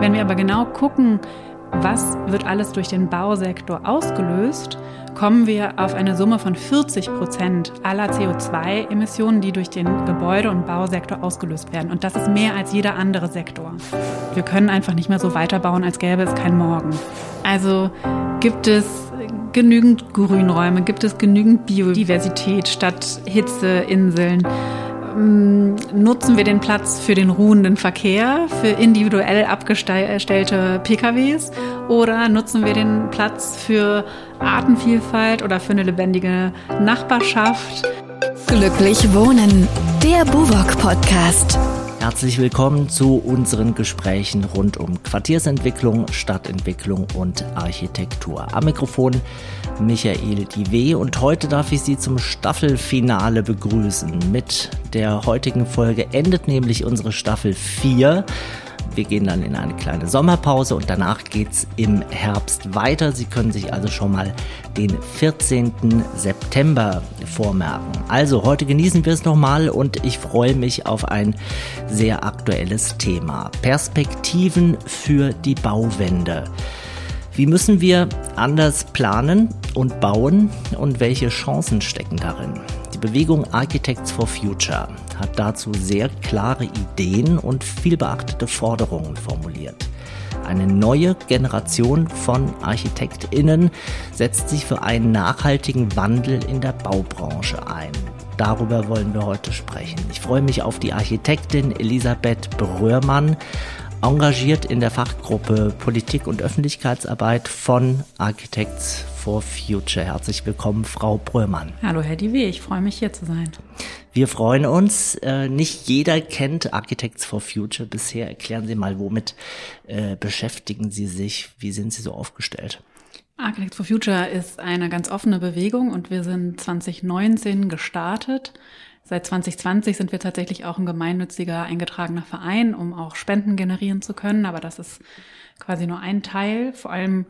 Wenn wir aber genau gucken, was wird alles durch den Bausektor ausgelöst, kommen wir auf eine Summe von 40 Prozent aller CO2-Emissionen, die durch den Gebäude- und Bausektor ausgelöst werden. Und das ist mehr als jeder andere Sektor. Wir können einfach nicht mehr so weiterbauen, als gäbe es kein Morgen. Also gibt es genügend Grünräume, gibt es genügend Biodiversität statt Hitzeinseln nutzen wir den Platz für den ruhenden Verkehr, für individuell abgestellte PKWs oder nutzen wir den Platz für Artenvielfalt oder für eine lebendige Nachbarschaft? Glücklich wohnen, der Buwok Podcast. Herzlich willkommen zu unseren Gesprächen rund um Quartiersentwicklung, Stadtentwicklung und Architektur. Am Mikrofon Michael Diwe und heute darf ich Sie zum Staffelfinale begrüßen. Mit der heutigen Folge endet nämlich unsere Staffel 4 wir gehen dann in eine kleine Sommerpause und danach geht's im Herbst weiter. Sie können sich also schon mal den 14. September vormerken. Also heute genießen wir es nochmal und ich freue mich auf ein sehr aktuelles Thema. Perspektiven für die Bauwende. Wie müssen wir anders planen und bauen und welche Chancen stecken darin? Die Bewegung Architects for Future hat dazu sehr klare Ideen und viel beachtete Forderungen formuliert. Eine neue Generation von Architektinnen setzt sich für einen nachhaltigen Wandel in der Baubranche ein. Darüber wollen wir heute sprechen. Ich freue mich auf die Architektin Elisabeth Bröhrmann, engagiert in der Fachgruppe Politik und Öffentlichkeitsarbeit von Architects for Future. Herzlich willkommen, Frau Bröhrmann. Hallo, Herr Diwe, ich freue mich hier zu sein. Wir freuen uns. Äh, nicht jeder kennt Architects for Future bisher. Erklären Sie mal, womit äh, beschäftigen Sie sich? Wie sind Sie so aufgestellt? Architects for Future ist eine ganz offene Bewegung und wir sind 2019 gestartet. Seit 2020 sind wir tatsächlich auch ein gemeinnütziger eingetragener Verein, um auch Spenden generieren zu können. Aber das ist quasi nur ein Teil. Vor allem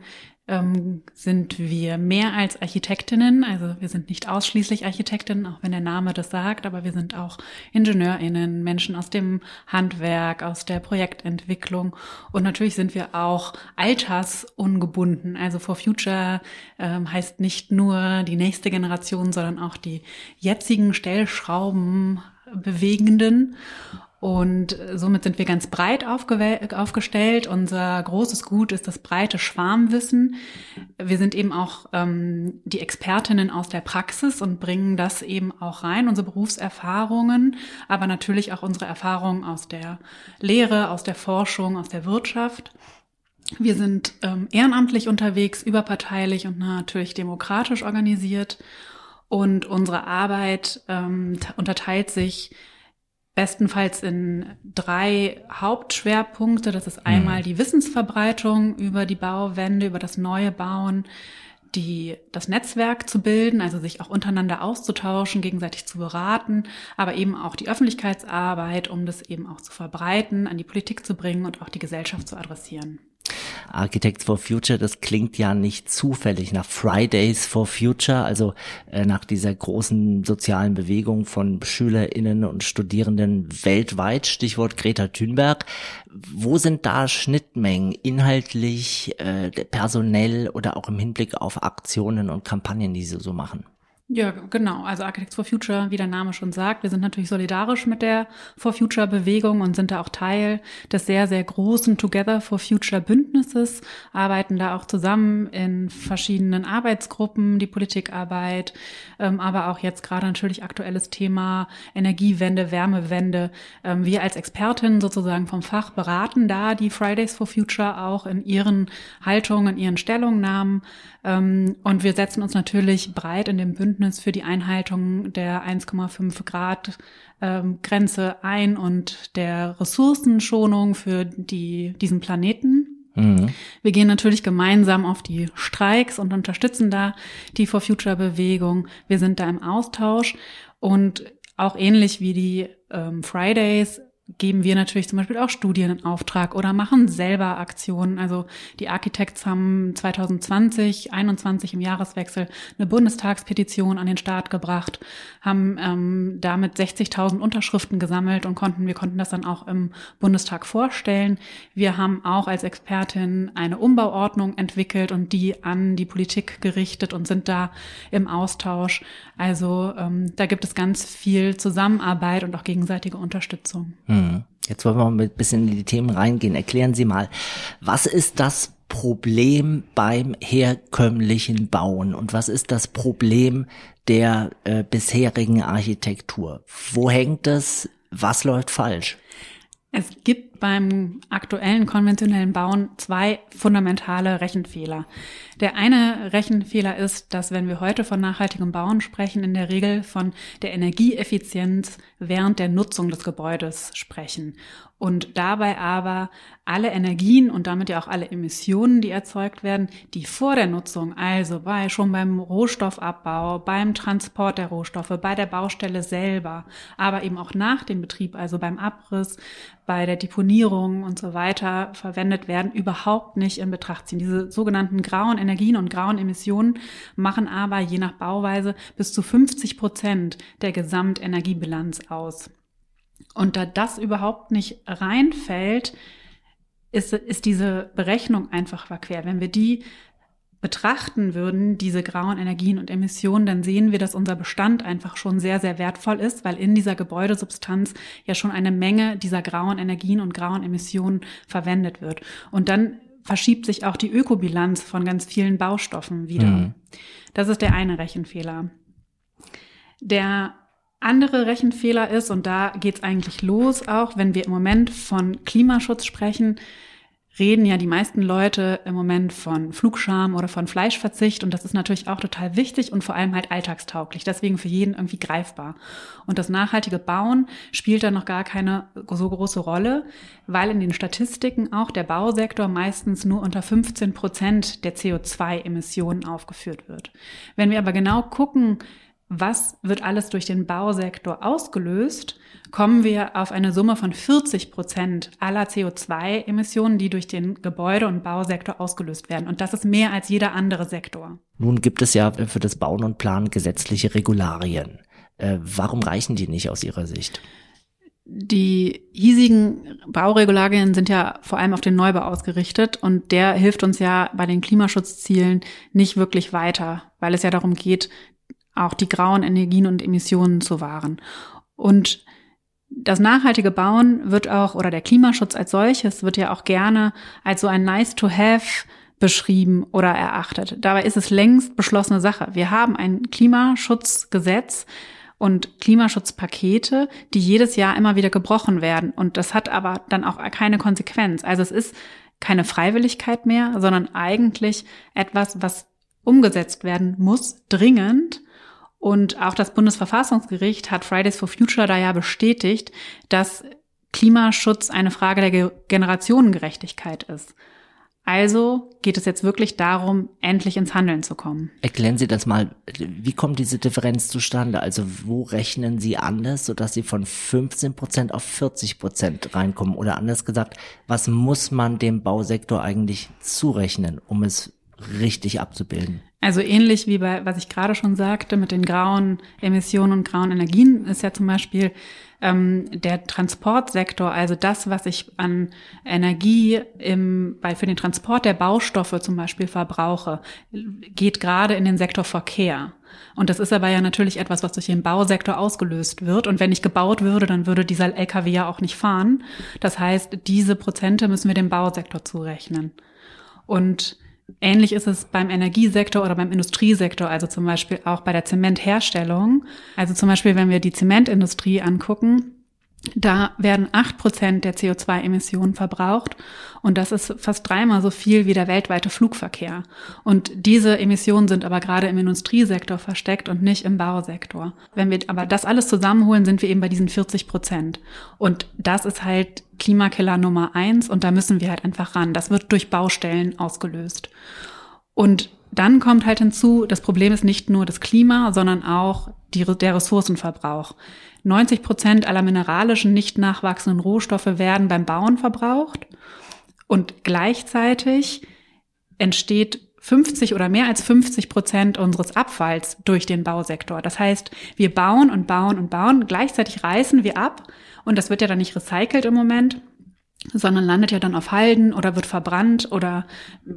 ähm, sind wir mehr als Architektinnen. Also wir sind nicht ausschließlich Architektinnen, auch wenn der Name das sagt, aber wir sind auch Ingenieurinnen, Menschen aus dem Handwerk, aus der Projektentwicklung. Und natürlich sind wir auch altersungebunden. Also For Future ähm, heißt nicht nur die nächste Generation, sondern auch die jetzigen Stellschrauben bewegenden. Und somit sind wir ganz breit aufgestellt. Unser großes Gut ist das breite Schwarmwissen. Wir sind eben auch ähm, die Expertinnen aus der Praxis und bringen das eben auch rein, unsere Berufserfahrungen, aber natürlich auch unsere Erfahrungen aus der Lehre, aus der Forschung, aus der Wirtschaft. Wir sind ähm, ehrenamtlich unterwegs, überparteilich und natürlich demokratisch organisiert. Und unsere Arbeit ähm, unterteilt sich bestenfalls in drei Hauptschwerpunkte. Das ist einmal mhm. die Wissensverbreitung über die Bauwende, über das neue Bauen, die, das Netzwerk zu bilden, also sich auch untereinander auszutauschen, gegenseitig zu beraten, aber eben auch die Öffentlichkeitsarbeit, um das eben auch zu verbreiten, an die Politik zu bringen und auch die Gesellschaft zu adressieren. Architects for Future, das klingt ja nicht zufällig nach Fridays for Future, also äh, nach dieser großen sozialen Bewegung von Schülerinnen und Studierenden weltweit, Stichwort Greta Thunberg. Wo sind da Schnittmengen inhaltlich, äh, personell oder auch im Hinblick auf Aktionen und Kampagnen, die Sie so machen? Ja, genau. Also Architects for Future, wie der Name schon sagt, wir sind natürlich solidarisch mit der For Future Bewegung und sind da auch Teil des sehr, sehr großen Together for Future Bündnisses, arbeiten da auch zusammen in verschiedenen Arbeitsgruppen, die Politikarbeit, ähm, aber auch jetzt gerade natürlich aktuelles Thema Energiewende, Wärmewende. Ähm, wir als Expertinnen sozusagen vom Fach beraten da die Fridays for Future auch in ihren Haltungen, in ihren Stellungnahmen. Ähm, und wir setzen uns natürlich breit in dem Bündnis für die Einhaltung der 1,5 Grad ähm, Grenze ein und der Ressourcenschonung für die, diesen Planeten. Mhm. Wir gehen natürlich gemeinsam auf die Streiks und unterstützen da die For Future Bewegung. Wir sind da im Austausch und auch ähnlich wie die ähm, Fridays geben wir natürlich zum Beispiel auch Studien in Auftrag oder machen selber Aktionen. Also die Architects haben 2020, 21 im Jahreswechsel eine Bundestagspetition an den Start gebracht, haben ähm, damit 60.000 Unterschriften gesammelt und konnten, wir konnten das dann auch im Bundestag vorstellen. Wir haben auch als Expertin eine Umbauordnung entwickelt und die an die Politik gerichtet und sind da im Austausch. Also ähm, da gibt es ganz viel Zusammenarbeit und auch gegenseitige Unterstützung. Hm. Hm. Jetzt wollen wir mal ein bisschen in die Themen reingehen. Erklären Sie mal, was ist das Problem beim herkömmlichen Bauen und was ist das Problem der äh, bisherigen Architektur? Wo hängt es? Was läuft falsch? Es gibt beim aktuellen konventionellen Bauen zwei fundamentale Rechenfehler. Der eine Rechenfehler ist, dass wenn wir heute von nachhaltigem Bauen sprechen, in der Regel von der Energieeffizienz während der Nutzung des Gebäudes sprechen und dabei aber alle Energien und damit ja auch alle Emissionen, die erzeugt werden, die vor der Nutzung, also bei schon beim Rohstoffabbau, beim Transport der Rohstoffe, bei der Baustelle selber, aber eben auch nach dem Betrieb, also beim Abriss, bei der Deponierung und so weiter verwendet werden, überhaupt nicht in Betracht ziehen. Diese sogenannten grauen Energien und grauen Emissionen machen aber je nach Bauweise bis zu 50 Prozent der Gesamtenergiebilanz aus. Und da das überhaupt nicht reinfällt, ist, ist diese Berechnung einfach verquer. Wenn wir die betrachten würden, diese grauen Energien und Emissionen, dann sehen wir, dass unser Bestand einfach schon sehr, sehr wertvoll ist, weil in dieser Gebäudesubstanz ja schon eine Menge dieser grauen Energien und grauen Emissionen verwendet wird. Und dann verschiebt sich auch die Ökobilanz von ganz vielen Baustoffen wieder. Mhm. Das ist der eine Rechenfehler. Der andere Rechenfehler ist, und da geht's eigentlich los auch, wenn wir im Moment von Klimaschutz sprechen, reden ja die meisten Leute im Moment von Flugscham oder von Fleischverzicht und das ist natürlich auch total wichtig und vor allem halt alltagstauglich, deswegen für jeden irgendwie greifbar. Und das nachhaltige Bauen spielt da noch gar keine so große Rolle, weil in den Statistiken auch der Bausektor meistens nur unter 15 Prozent der CO2-Emissionen aufgeführt wird. Wenn wir aber genau gucken, was wird alles durch den Bausektor ausgelöst, kommen wir auf eine Summe von 40 Prozent aller CO2-Emissionen, die durch den Gebäude- und Bausektor ausgelöst werden. Und das ist mehr als jeder andere Sektor. Nun gibt es ja für das Bauen und Planen gesetzliche Regularien. Äh, warum reichen die nicht aus Ihrer Sicht? Die hiesigen Bauregularien sind ja vor allem auf den Neubau ausgerichtet und der hilft uns ja bei den Klimaschutzzielen nicht wirklich weiter, weil es ja darum geht, auch die grauen Energien und Emissionen zu wahren. Und das nachhaltige Bauen wird auch, oder der Klimaschutz als solches wird ja auch gerne als so ein nice to have beschrieben oder erachtet. Dabei ist es längst beschlossene Sache. Wir haben ein Klimaschutzgesetz und Klimaschutzpakete, die jedes Jahr immer wieder gebrochen werden. Und das hat aber dann auch keine Konsequenz. Also es ist keine Freiwilligkeit mehr, sondern eigentlich etwas, was umgesetzt werden muss, dringend und auch das Bundesverfassungsgericht hat Fridays for Future da ja bestätigt, dass Klimaschutz eine Frage der Generationengerechtigkeit ist. Also geht es jetzt wirklich darum, endlich ins Handeln zu kommen. Erklären Sie das mal, wie kommt diese Differenz zustande? Also wo rechnen Sie anders, sodass Sie von 15 Prozent auf 40 Prozent reinkommen? Oder anders gesagt, was muss man dem Bausektor eigentlich zurechnen, um es richtig abzubilden? Also ähnlich wie bei, was ich gerade schon sagte, mit den grauen Emissionen und grauen Energien ist ja zum Beispiel ähm, der Transportsektor, also das, was ich an Energie im, bei, für den Transport der Baustoffe zum Beispiel verbrauche, geht gerade in den Sektor Verkehr. Und das ist aber ja natürlich etwas, was durch den Bausektor ausgelöst wird. Und wenn nicht gebaut würde, dann würde dieser LKW ja auch nicht fahren. Das heißt, diese Prozente müssen wir dem Bausektor zurechnen. Und Ähnlich ist es beim Energiesektor oder beim Industriesektor, also zum Beispiel auch bei der Zementherstellung. Also zum Beispiel, wenn wir die Zementindustrie angucken, da werden acht Prozent der CO2-Emissionen verbraucht und das ist fast dreimal so viel wie der weltweite Flugverkehr. Und diese Emissionen sind aber gerade im Industriesektor versteckt und nicht im Bausektor. Wenn wir aber das alles zusammenholen, sind wir eben bei diesen 40 Prozent. Und das ist halt Klimakiller Nummer eins und da müssen wir halt einfach ran. Das wird durch Baustellen ausgelöst. Und dann kommt halt hinzu, das Problem ist nicht nur das Klima, sondern auch die, der Ressourcenverbrauch. 90 Prozent aller mineralischen, nicht nachwachsenden Rohstoffe werden beim Bauen verbraucht und gleichzeitig entsteht 50 oder mehr als 50 Prozent unseres Abfalls durch den Bausektor. Das heißt, wir bauen und bauen und bauen, gleichzeitig reißen wir ab und das wird ja dann nicht recycelt im Moment, sondern landet ja dann auf Halden oder wird verbrannt oder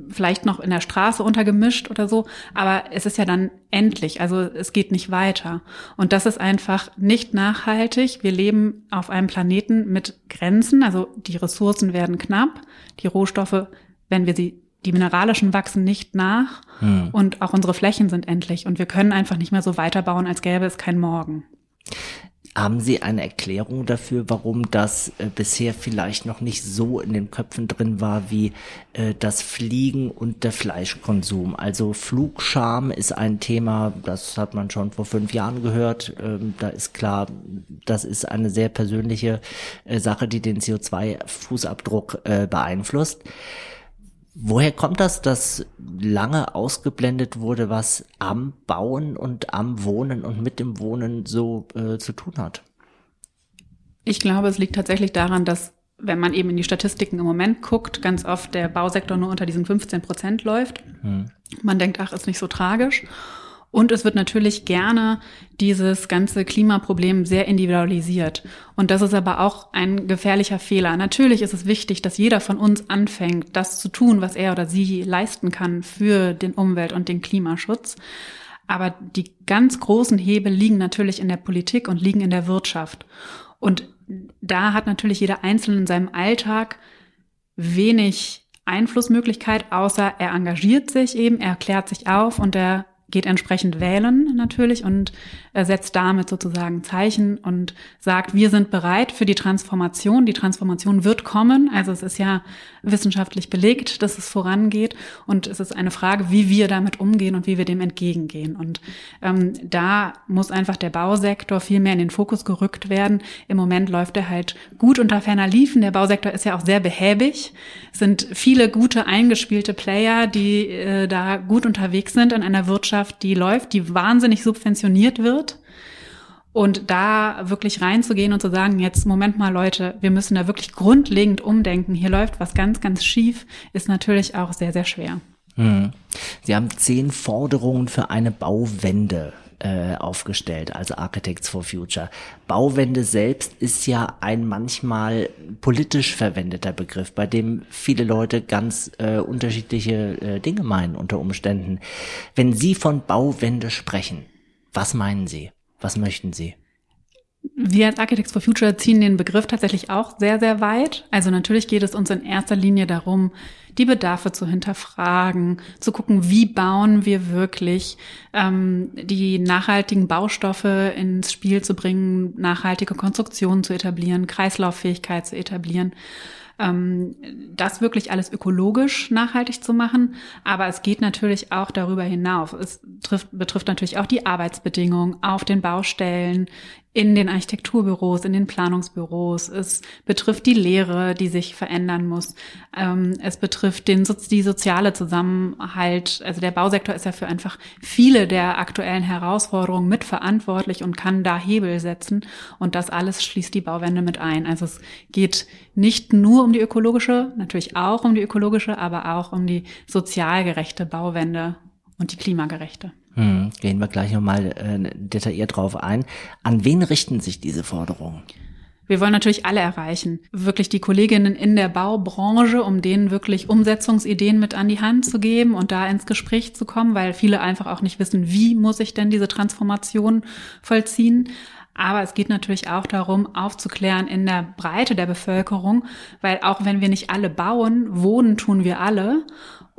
vielleicht noch in der Straße untergemischt oder so. Aber es ist ja dann endlich, also es geht nicht weiter. Und das ist einfach nicht nachhaltig. Wir leben auf einem Planeten mit Grenzen, also die Ressourcen werden knapp, die Rohstoffe, wenn wir sie die mineralischen wachsen nicht nach hm. und auch unsere Flächen sind endlich und wir können einfach nicht mehr so weiterbauen, als gäbe es kein Morgen. Haben Sie eine Erklärung dafür, warum das äh, bisher vielleicht noch nicht so in den Köpfen drin war wie äh, das Fliegen und der Fleischkonsum? Also Flugscham ist ein Thema, das hat man schon vor fünf Jahren gehört. Ähm, da ist klar, das ist eine sehr persönliche äh, Sache, die den CO2-Fußabdruck äh, beeinflusst. Woher kommt das, dass lange ausgeblendet wurde, was am Bauen und am Wohnen und mit dem Wohnen so äh, zu tun hat? Ich glaube, es liegt tatsächlich daran, dass wenn man eben in die Statistiken im Moment guckt, ganz oft der Bausektor nur unter diesen 15 Prozent läuft. Hm. Man denkt, ach, ist nicht so tragisch. Und es wird natürlich gerne dieses ganze Klimaproblem sehr individualisiert. Und das ist aber auch ein gefährlicher Fehler. Natürlich ist es wichtig, dass jeder von uns anfängt, das zu tun, was er oder sie leisten kann für den Umwelt- und den Klimaschutz. Aber die ganz großen Hebel liegen natürlich in der Politik und liegen in der Wirtschaft. Und da hat natürlich jeder Einzelne in seinem Alltag wenig Einflussmöglichkeit, außer er engagiert sich eben, er klärt sich auf und er geht entsprechend wählen natürlich und setzt damit sozusagen Zeichen und sagt, wir sind bereit für die Transformation. Die Transformation wird kommen. Also es ist ja wissenschaftlich belegt, dass es vorangeht und es ist eine Frage, wie wir damit umgehen und wie wir dem entgegengehen. Und ähm, da muss einfach der Bausektor viel mehr in den Fokus gerückt werden. Im Moment läuft er halt gut unter ferner Liefen. Der Bausektor ist ja auch sehr behäbig. Es sind viele gute eingespielte Player, die äh, da gut unterwegs sind in einer Wirtschaft, die läuft, die wahnsinnig subventioniert wird. Und da wirklich reinzugehen und zu sagen, jetzt Moment mal Leute, wir müssen da wirklich grundlegend umdenken, hier läuft was ganz, ganz schief, ist natürlich auch sehr, sehr schwer. Hm. Sie haben zehn Forderungen für eine Bauwende äh, aufgestellt, also Architects for Future. Bauwende selbst ist ja ein manchmal politisch verwendeter Begriff, bei dem viele Leute ganz äh, unterschiedliche äh, Dinge meinen unter Umständen. Wenn Sie von Bauwende sprechen, was meinen Sie? Was möchten Sie? Wir als Architects for Future ziehen den Begriff tatsächlich auch sehr, sehr weit. Also natürlich geht es uns in erster Linie darum, die Bedarfe zu hinterfragen, zu gucken, wie bauen wir wirklich, ähm, die nachhaltigen Baustoffe ins Spiel zu bringen, nachhaltige Konstruktionen zu etablieren, Kreislauffähigkeit zu etablieren ähm, das wirklich alles ökologisch nachhaltig zu machen. Aber es geht natürlich auch darüber hinaus. Es trifft, betrifft natürlich auch die Arbeitsbedingungen auf den Baustellen, in den Architekturbüros, in den Planungsbüros. Es betrifft die Lehre, die sich verändern muss. Ähm, es betrifft den, die soziale Zusammenhalt. Also der Bausektor ist ja für einfach viele der aktuellen Herausforderungen mitverantwortlich und kann da Hebel setzen. Und das alles schließt die Bauwende mit ein. Also es geht nicht nur um die ökologische, natürlich auch um die ökologische, aber auch um die sozial gerechte Bauwende und die klimagerechte. Hm, gehen wir gleich nochmal äh, detailliert drauf ein. An wen richten sich diese Forderungen? Wir wollen natürlich alle erreichen. Wirklich die Kolleginnen in der Baubranche, um denen wirklich Umsetzungsideen mit an die Hand zu geben und da ins Gespräch zu kommen, weil viele einfach auch nicht wissen, wie muss ich denn diese Transformation vollziehen. Aber es geht natürlich auch darum, aufzuklären in der Breite der Bevölkerung, weil auch wenn wir nicht alle bauen, wohnen tun wir alle.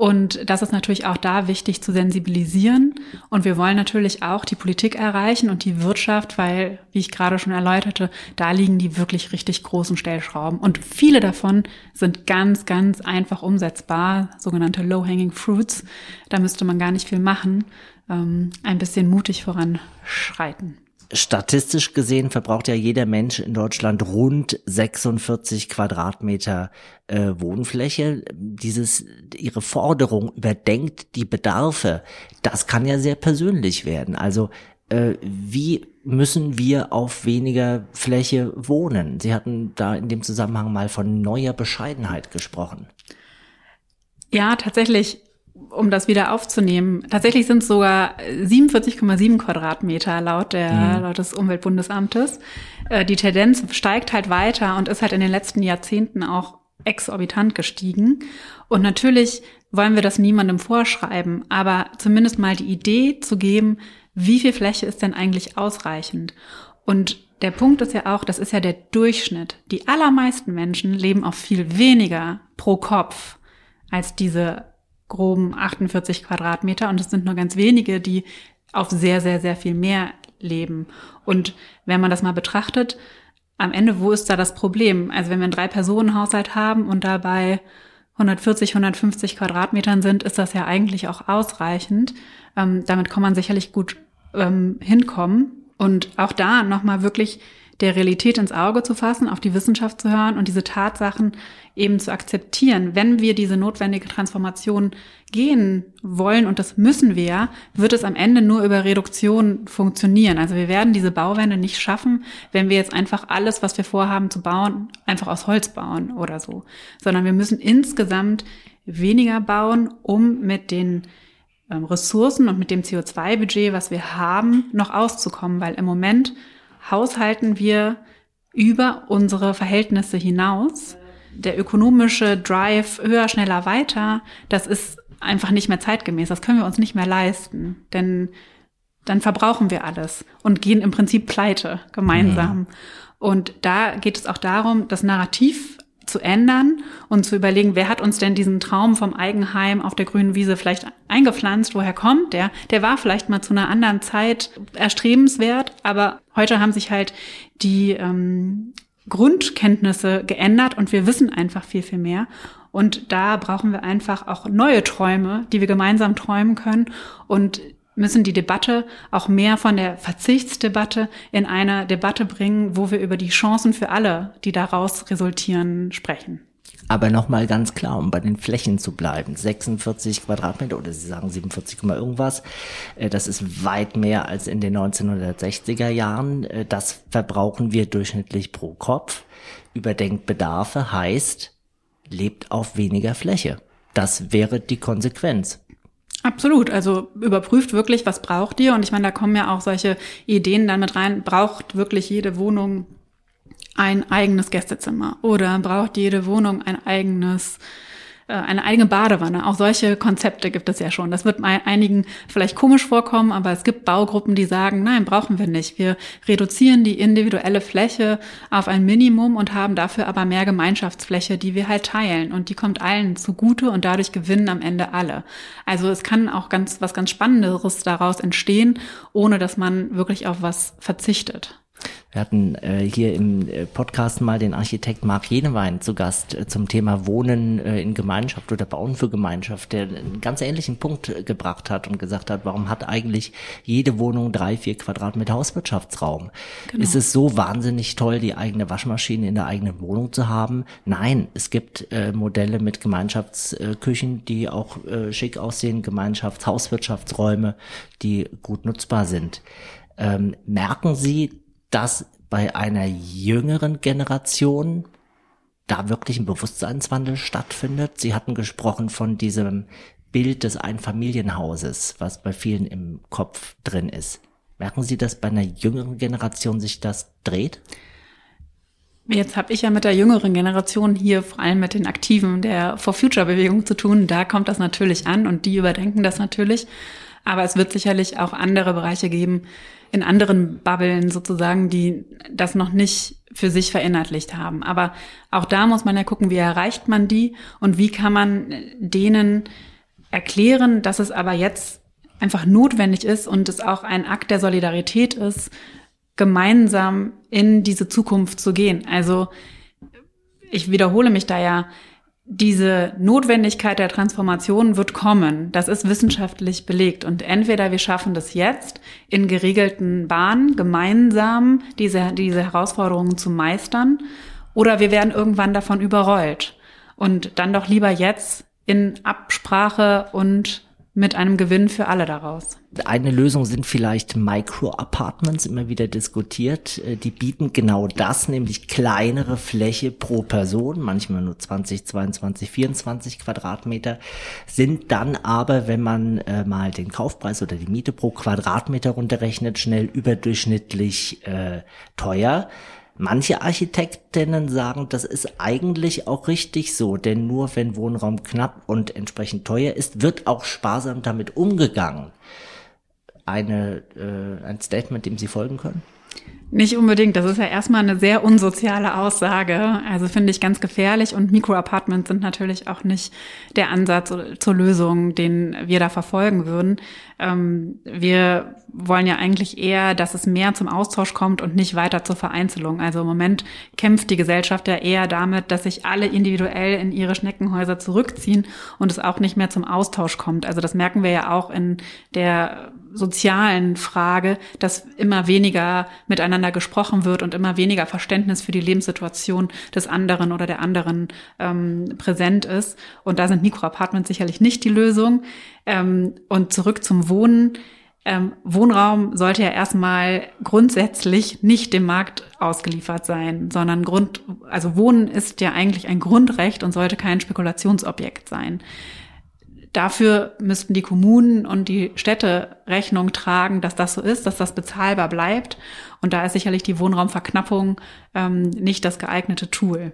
Und das ist natürlich auch da wichtig zu sensibilisieren. Und wir wollen natürlich auch die Politik erreichen und die Wirtschaft, weil, wie ich gerade schon erläuterte, da liegen die wirklich richtig großen Stellschrauben. Und viele davon sind ganz, ganz einfach umsetzbar, sogenannte Low-Hanging Fruits. Da müsste man gar nicht viel machen, ähm, ein bisschen mutig voranschreiten. Statistisch gesehen verbraucht ja jeder Mensch in Deutschland rund 46 Quadratmeter äh, Wohnfläche. Dieses, ihre Forderung überdenkt die Bedarfe. Das kann ja sehr persönlich werden. Also äh, wie müssen wir auf weniger Fläche wohnen? Sie hatten da in dem Zusammenhang mal von neuer Bescheidenheit gesprochen. Ja, tatsächlich um das wieder aufzunehmen, tatsächlich sind es sogar 47,7 Quadratmeter laut der mhm. laut des Umweltbundesamtes. Äh, die Tendenz steigt halt weiter und ist halt in den letzten Jahrzehnten auch exorbitant gestiegen. Und natürlich wollen wir das niemandem vorschreiben, aber zumindest mal die Idee zu geben, wie viel Fläche ist denn eigentlich ausreichend? Und der Punkt ist ja auch, das ist ja der Durchschnitt. Die allermeisten Menschen leben auf viel weniger pro Kopf als diese groben 48 Quadratmeter und es sind nur ganz wenige, die auf sehr, sehr, sehr viel mehr leben. Und wenn man das mal betrachtet, am Ende, wo ist da das Problem? Also wenn wir einen Drei-Personen-Haushalt haben und dabei 140, 150 Quadratmetern sind, ist das ja eigentlich auch ausreichend. Ähm, damit kann man sicherlich gut ähm, hinkommen. Und auch da nochmal wirklich der Realität ins Auge zu fassen, auf die Wissenschaft zu hören und diese Tatsachen eben zu akzeptieren. Wenn wir diese notwendige Transformation gehen wollen, und das müssen wir, wird es am Ende nur über Reduktion funktionieren. Also wir werden diese Bauwände nicht schaffen, wenn wir jetzt einfach alles, was wir vorhaben zu bauen, einfach aus Holz bauen oder so, sondern wir müssen insgesamt weniger bauen, um mit den ähm, Ressourcen und mit dem CO2-Budget, was wir haben, noch auszukommen, weil im Moment haushalten wir über unsere Verhältnisse hinaus. Der ökonomische Drive höher, schneller, weiter, das ist einfach nicht mehr zeitgemäß. Das können wir uns nicht mehr leisten, denn dann verbrauchen wir alles und gehen im Prinzip pleite gemeinsam. Mhm. Und da geht es auch darum, das Narrativ zu ändern und zu überlegen, wer hat uns denn diesen Traum vom Eigenheim auf der grünen Wiese vielleicht eingepflanzt, woher kommt der? Der war vielleicht mal zu einer anderen Zeit erstrebenswert, aber heute haben sich halt die ähm, Grundkenntnisse geändert und wir wissen einfach viel, viel mehr. Und da brauchen wir einfach auch neue Träume, die wir gemeinsam träumen können. Und müssen die Debatte auch mehr von der Verzichtsdebatte in eine Debatte bringen, wo wir über die Chancen für alle, die daraus resultieren, sprechen. Aber nochmal ganz klar, um bei den Flächen zu bleiben, 46 Quadratmeter oder Sie sagen 47, irgendwas, äh, das ist weit mehr als in den 1960er Jahren. Äh, das verbrauchen wir durchschnittlich pro Kopf. Überdenkt Bedarfe heißt, lebt auf weniger Fläche. Das wäre die Konsequenz. Absolut. Also überprüft wirklich, was braucht ihr? Und ich meine, da kommen ja auch solche Ideen dann mit rein. Braucht wirklich jede Wohnung ein eigenes Gästezimmer? Oder braucht jede Wohnung ein eigenes eine eigene Badewanne. Auch solche Konzepte gibt es ja schon. Das wird einigen vielleicht komisch vorkommen, aber es gibt Baugruppen, die sagen, nein, brauchen wir nicht. Wir reduzieren die individuelle Fläche auf ein Minimum und haben dafür aber mehr Gemeinschaftsfläche, die wir halt teilen. Und die kommt allen zugute und dadurch gewinnen am Ende alle. Also es kann auch ganz, was ganz Spannenderes daraus entstehen, ohne dass man wirklich auf was verzichtet. Wir hatten äh, hier im äh, Podcast mal den Architekt Marc Jenewein zu Gast äh, zum Thema Wohnen äh, in Gemeinschaft oder Bauen für Gemeinschaft, der einen ganz ähnlichen Punkt äh, gebracht hat und gesagt hat, warum hat eigentlich jede Wohnung drei, vier Quadratmeter Hauswirtschaftsraum? Genau. Ist es so wahnsinnig toll, die eigene Waschmaschine in der eigenen Wohnung zu haben? Nein, es gibt äh, Modelle mit Gemeinschaftsküchen, die auch schick aussehen, Gemeinschaftshauswirtschaftsräume, die gut nutzbar sind. Ähm, merken Sie, dass bei einer jüngeren Generation da wirklich ein Bewusstseinswandel stattfindet. Sie hatten gesprochen von diesem Bild des Einfamilienhauses, was bei vielen im Kopf drin ist. Merken Sie, dass bei einer jüngeren Generation sich das dreht? Jetzt habe ich ja mit der jüngeren Generation hier vor allem mit den Aktiven der For Future Bewegung zu tun. Da kommt das natürlich an und die überdenken das natürlich. Aber es wird sicherlich auch andere Bereiche geben, in anderen Bubblen sozusagen, die das noch nicht für sich verinnerlicht haben. Aber auch da muss man ja gucken, wie erreicht man die und wie kann man denen erklären, dass es aber jetzt einfach notwendig ist und es auch ein Akt der Solidarität ist, gemeinsam in diese Zukunft zu gehen. Also ich wiederhole mich da ja, diese Notwendigkeit der Transformation wird kommen. Das ist wissenschaftlich belegt. Und entweder wir schaffen das jetzt in geregelten Bahnen, gemeinsam diese, diese Herausforderungen zu meistern, oder wir werden irgendwann davon überrollt. Und dann doch lieber jetzt in Absprache und mit einem Gewinn für alle daraus. Eine Lösung sind vielleicht Micro-Apartments, immer wieder diskutiert. Äh, die bieten genau das, nämlich kleinere Fläche pro Person, manchmal nur 20, 22, 24 Quadratmeter, sind dann aber, wenn man äh, mal den Kaufpreis oder die Miete pro Quadratmeter runterrechnet, schnell überdurchschnittlich äh, teuer. Manche Architektinnen sagen, das ist eigentlich auch richtig so, denn nur wenn Wohnraum knapp und entsprechend teuer ist, wird auch sparsam damit umgegangen. Eine, äh, ein Statement, dem Sie folgen können? Nicht unbedingt. Das ist ja erstmal eine sehr unsoziale Aussage. Also finde ich ganz gefährlich. Und Mikroapartments sind natürlich auch nicht der Ansatz zur Lösung, den wir da verfolgen würden. Ähm, wir wollen ja eigentlich eher, dass es mehr zum Austausch kommt und nicht weiter zur Vereinzelung. Also im Moment kämpft die Gesellschaft ja eher damit, dass sich alle individuell in ihre Schneckenhäuser zurückziehen und es auch nicht mehr zum Austausch kommt. Also das merken wir ja auch in der sozialen Frage, dass immer weniger miteinander gesprochen wird und immer weniger Verständnis für die Lebenssituation des anderen oder der anderen ähm, präsent ist. Und da sind Mikroapartments sicherlich nicht die Lösung. Ähm, und zurück zum Wohnen. Ähm, Wohnraum sollte ja erstmal grundsätzlich nicht dem Markt ausgeliefert sein, sondern Grund, also Wohnen ist ja eigentlich ein Grundrecht und sollte kein Spekulationsobjekt sein. Dafür müssten die Kommunen und die Städte Rechnung tragen, dass das so ist, dass das bezahlbar bleibt. Und da ist sicherlich die Wohnraumverknappung ähm, nicht das geeignete Tool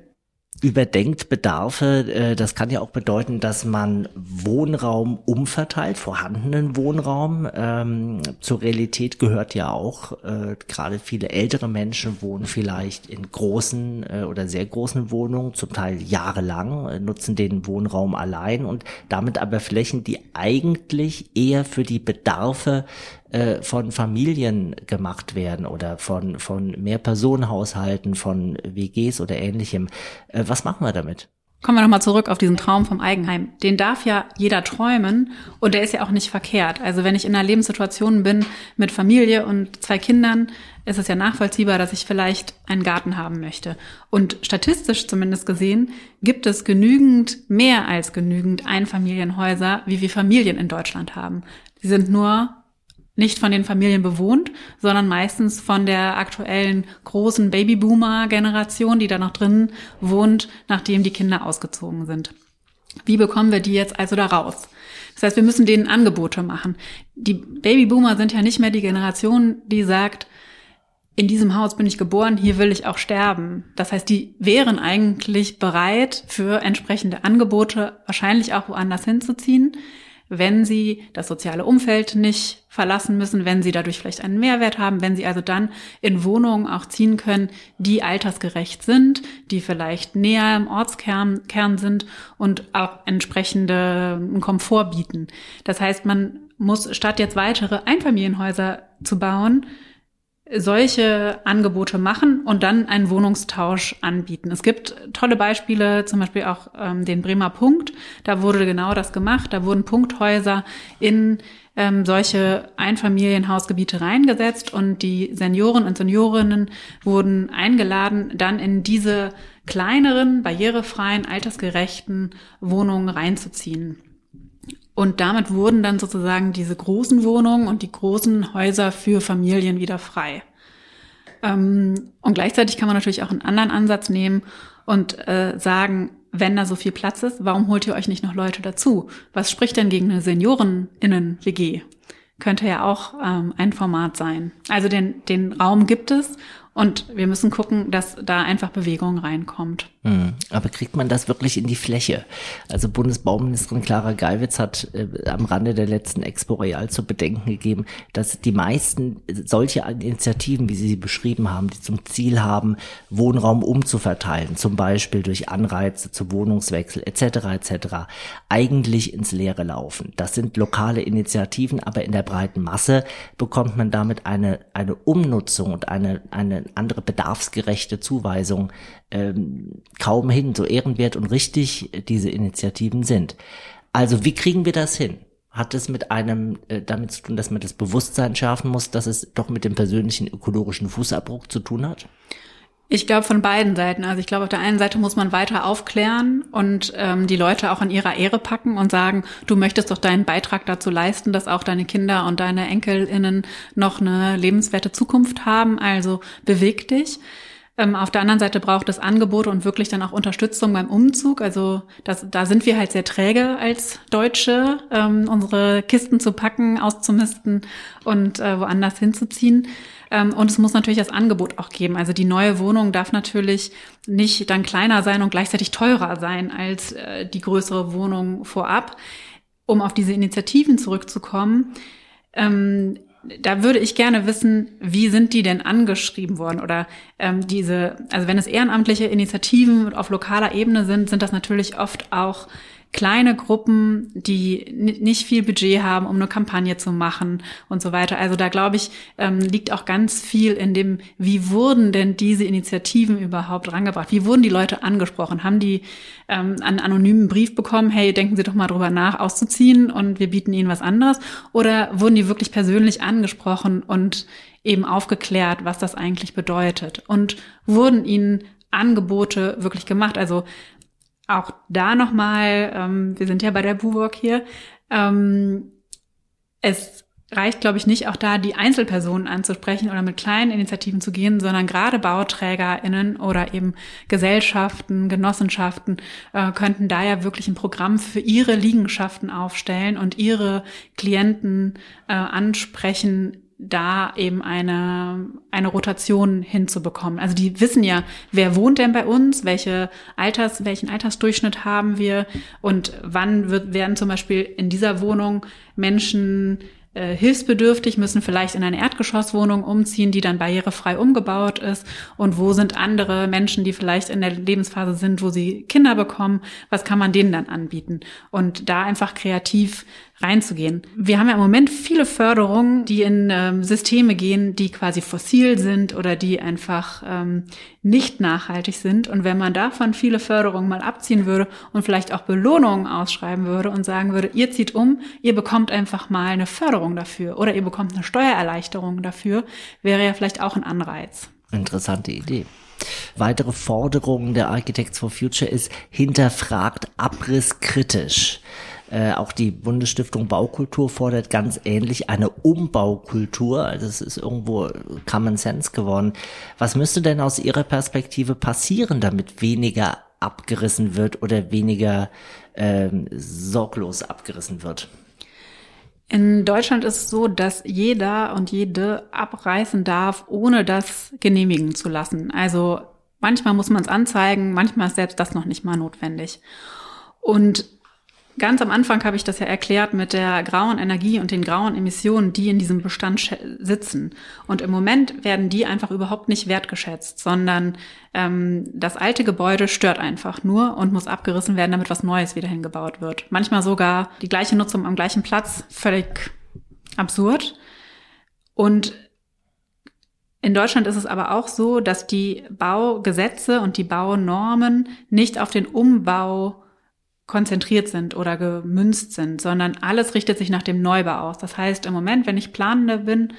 überdenkt Bedarfe. Äh, das kann ja auch bedeuten, dass man Wohnraum umverteilt, vorhandenen Wohnraum. Ähm, zur Realität gehört ja auch, äh, gerade viele ältere Menschen wohnen vielleicht in großen äh, oder sehr großen Wohnungen, zum Teil jahrelang, nutzen den Wohnraum allein und damit aber Flächen, die eigentlich eher für die Bedarfe äh, von Familien gemacht werden oder von, von Mehrpersonenhaushalten, von WGs oder ähnlichem. Äh, was machen wir damit? Kommen wir nochmal zurück auf diesen Traum vom Eigenheim. Den darf ja jeder träumen und der ist ja auch nicht verkehrt. Also wenn ich in einer Lebenssituation bin mit Familie und zwei Kindern, ist es ja nachvollziehbar, dass ich vielleicht einen Garten haben möchte. Und statistisch zumindest gesehen gibt es genügend, mehr als genügend Einfamilienhäuser, wie wir Familien in Deutschland haben. Die sind nur nicht von den Familien bewohnt, sondern meistens von der aktuellen großen Babyboomer-Generation, die da noch drin wohnt, nachdem die Kinder ausgezogen sind. Wie bekommen wir die jetzt also da raus? Das heißt, wir müssen denen Angebote machen. Die Babyboomer sind ja nicht mehr die Generation, die sagt, in diesem Haus bin ich geboren, hier will ich auch sterben. Das heißt, die wären eigentlich bereit, für entsprechende Angebote wahrscheinlich auch woanders hinzuziehen wenn sie das soziale Umfeld nicht verlassen müssen, wenn sie dadurch vielleicht einen Mehrwert haben, wenn sie also dann in Wohnungen auch ziehen können, die altersgerecht sind, die vielleicht näher im Ortskern Kern sind und auch entsprechende Komfort bieten. Das heißt, man muss statt jetzt weitere Einfamilienhäuser zu bauen, solche Angebote machen und dann einen Wohnungstausch anbieten. Es gibt tolle Beispiele, zum Beispiel auch ähm, den Bremer Punkt. Da wurde genau das gemacht. Da wurden Punkthäuser in ähm, solche Einfamilienhausgebiete reingesetzt und die Senioren und Seniorinnen wurden eingeladen, dann in diese kleineren, barrierefreien, altersgerechten Wohnungen reinzuziehen. Und damit wurden dann sozusagen diese großen Wohnungen und die großen Häuser für Familien wieder frei. Ähm, und gleichzeitig kann man natürlich auch einen anderen Ansatz nehmen und äh, sagen, wenn da so viel Platz ist, warum holt ihr euch nicht noch Leute dazu? Was spricht denn gegen eine Seniorinnen-WG? Könnte ja auch ähm, ein Format sein. Also den, den Raum gibt es und wir müssen gucken, dass da einfach Bewegung reinkommt. Hm. Aber kriegt man das wirklich in die Fläche? Also Bundesbauministerin Clara Geiwitz hat äh, am Rande der letzten Expo Real zu bedenken gegeben, dass die meisten solche Initiativen, wie Sie sie beschrieben haben, die zum Ziel haben, Wohnraum umzuverteilen, zum Beispiel durch Anreize zu Wohnungswechsel etc. etc., eigentlich ins Leere laufen. Das sind lokale Initiativen, aber in der breiten Masse bekommt man damit eine, eine Umnutzung und eine, eine andere bedarfsgerechte Zuweisung ähm, kaum hin, so ehrenwert und richtig diese Initiativen sind. Also wie kriegen wir das hin? Hat es mit einem äh, damit zu tun, dass man das Bewusstsein schärfen muss, dass es doch mit dem persönlichen ökologischen Fußabdruck zu tun hat? Ich glaube von beiden Seiten. Also ich glaube, auf der einen Seite muss man weiter aufklären und ähm, die Leute auch an ihrer Ehre packen und sagen, du möchtest doch deinen Beitrag dazu leisten, dass auch deine Kinder und deine Enkelinnen noch eine lebenswerte Zukunft haben. Also beweg dich. Ähm, auf der anderen Seite braucht es Angebote und wirklich dann auch Unterstützung beim Umzug. Also das, da sind wir halt sehr träge als Deutsche, ähm, unsere Kisten zu packen, auszumisten und äh, woanders hinzuziehen. Ähm, und es muss natürlich das Angebot auch geben. Also die neue Wohnung darf natürlich nicht dann kleiner sein und gleichzeitig teurer sein als äh, die größere Wohnung vorab. Um auf diese Initiativen zurückzukommen, ähm, da würde ich gerne wissen, wie sind die denn angeschrieben worden? Oder ähm, diese, also wenn es ehrenamtliche Initiativen auf lokaler Ebene sind, sind das natürlich oft auch kleine Gruppen, die nicht viel Budget haben, um eine Kampagne zu machen und so weiter. Also da glaube ich, ähm, liegt auch ganz viel in dem, wie wurden denn diese Initiativen überhaupt rangebracht? Wie wurden die Leute angesprochen? Haben die ähm, einen anonymen Brief bekommen, hey, denken Sie doch mal drüber nach, auszuziehen und wir bieten Ihnen was anderes? Oder wurden die wirklich persönlich angesprochen und eben aufgeklärt, was das eigentlich bedeutet? Und wurden ihnen Angebote wirklich gemacht? Also auch da nochmal, ähm, wir sind ja bei der Buwok hier, ähm, es reicht, glaube ich, nicht auch da die Einzelpersonen anzusprechen oder mit kleinen Initiativen zu gehen, sondern gerade BauträgerInnen oder eben Gesellschaften, Genossenschaften äh, könnten da ja wirklich ein Programm für ihre Liegenschaften aufstellen und ihre Klienten äh, ansprechen, da eben eine, eine Rotation hinzubekommen. Also die wissen ja, wer wohnt denn bei uns, welche Alters, welchen Altersdurchschnitt haben wir und wann wird, werden zum Beispiel in dieser Wohnung Menschen äh, hilfsbedürftig, müssen vielleicht in eine Erdgeschosswohnung umziehen, die dann barrierefrei umgebaut ist. Und wo sind andere Menschen, die vielleicht in der Lebensphase sind, wo sie Kinder bekommen? Was kann man denen dann anbieten? Und da einfach kreativ reinzugehen. Wir haben ja im Moment viele Förderungen, die in ähm, Systeme gehen, die quasi fossil sind oder die einfach ähm, nicht nachhaltig sind. Und wenn man davon viele Förderungen mal abziehen würde und vielleicht auch Belohnungen ausschreiben würde und sagen würde, ihr zieht um, ihr bekommt einfach mal eine Förderung dafür oder ihr bekommt eine Steuererleichterung dafür, wäre ja vielleicht auch ein Anreiz. Interessante Idee. Weitere Forderungen der Architects for Future ist hinterfragt Abriss kritisch. Äh, auch die Bundesstiftung Baukultur fordert ganz ähnlich eine Umbaukultur. Also es ist irgendwo Common Sense geworden. Was müsste denn aus Ihrer Perspektive passieren, damit weniger abgerissen wird oder weniger ähm, sorglos abgerissen wird? In Deutschland ist es so, dass jeder und jede abreißen darf, ohne das genehmigen zu lassen. Also manchmal muss man es anzeigen, manchmal ist selbst das noch nicht mal notwendig. Und Ganz am Anfang habe ich das ja erklärt mit der grauen Energie und den grauen Emissionen, die in diesem Bestand sitzen. Und im Moment werden die einfach überhaupt nicht wertgeschätzt, sondern ähm, das alte Gebäude stört einfach nur und muss abgerissen werden, damit was Neues wieder hingebaut wird. Manchmal sogar die gleiche Nutzung am gleichen Platz, völlig absurd. Und in Deutschland ist es aber auch so, dass die Baugesetze und die Baunormen nicht auf den Umbau konzentriert sind oder gemünzt sind, sondern alles richtet sich nach dem Neubau aus. Das heißt, im Moment, wenn ich Planende bin,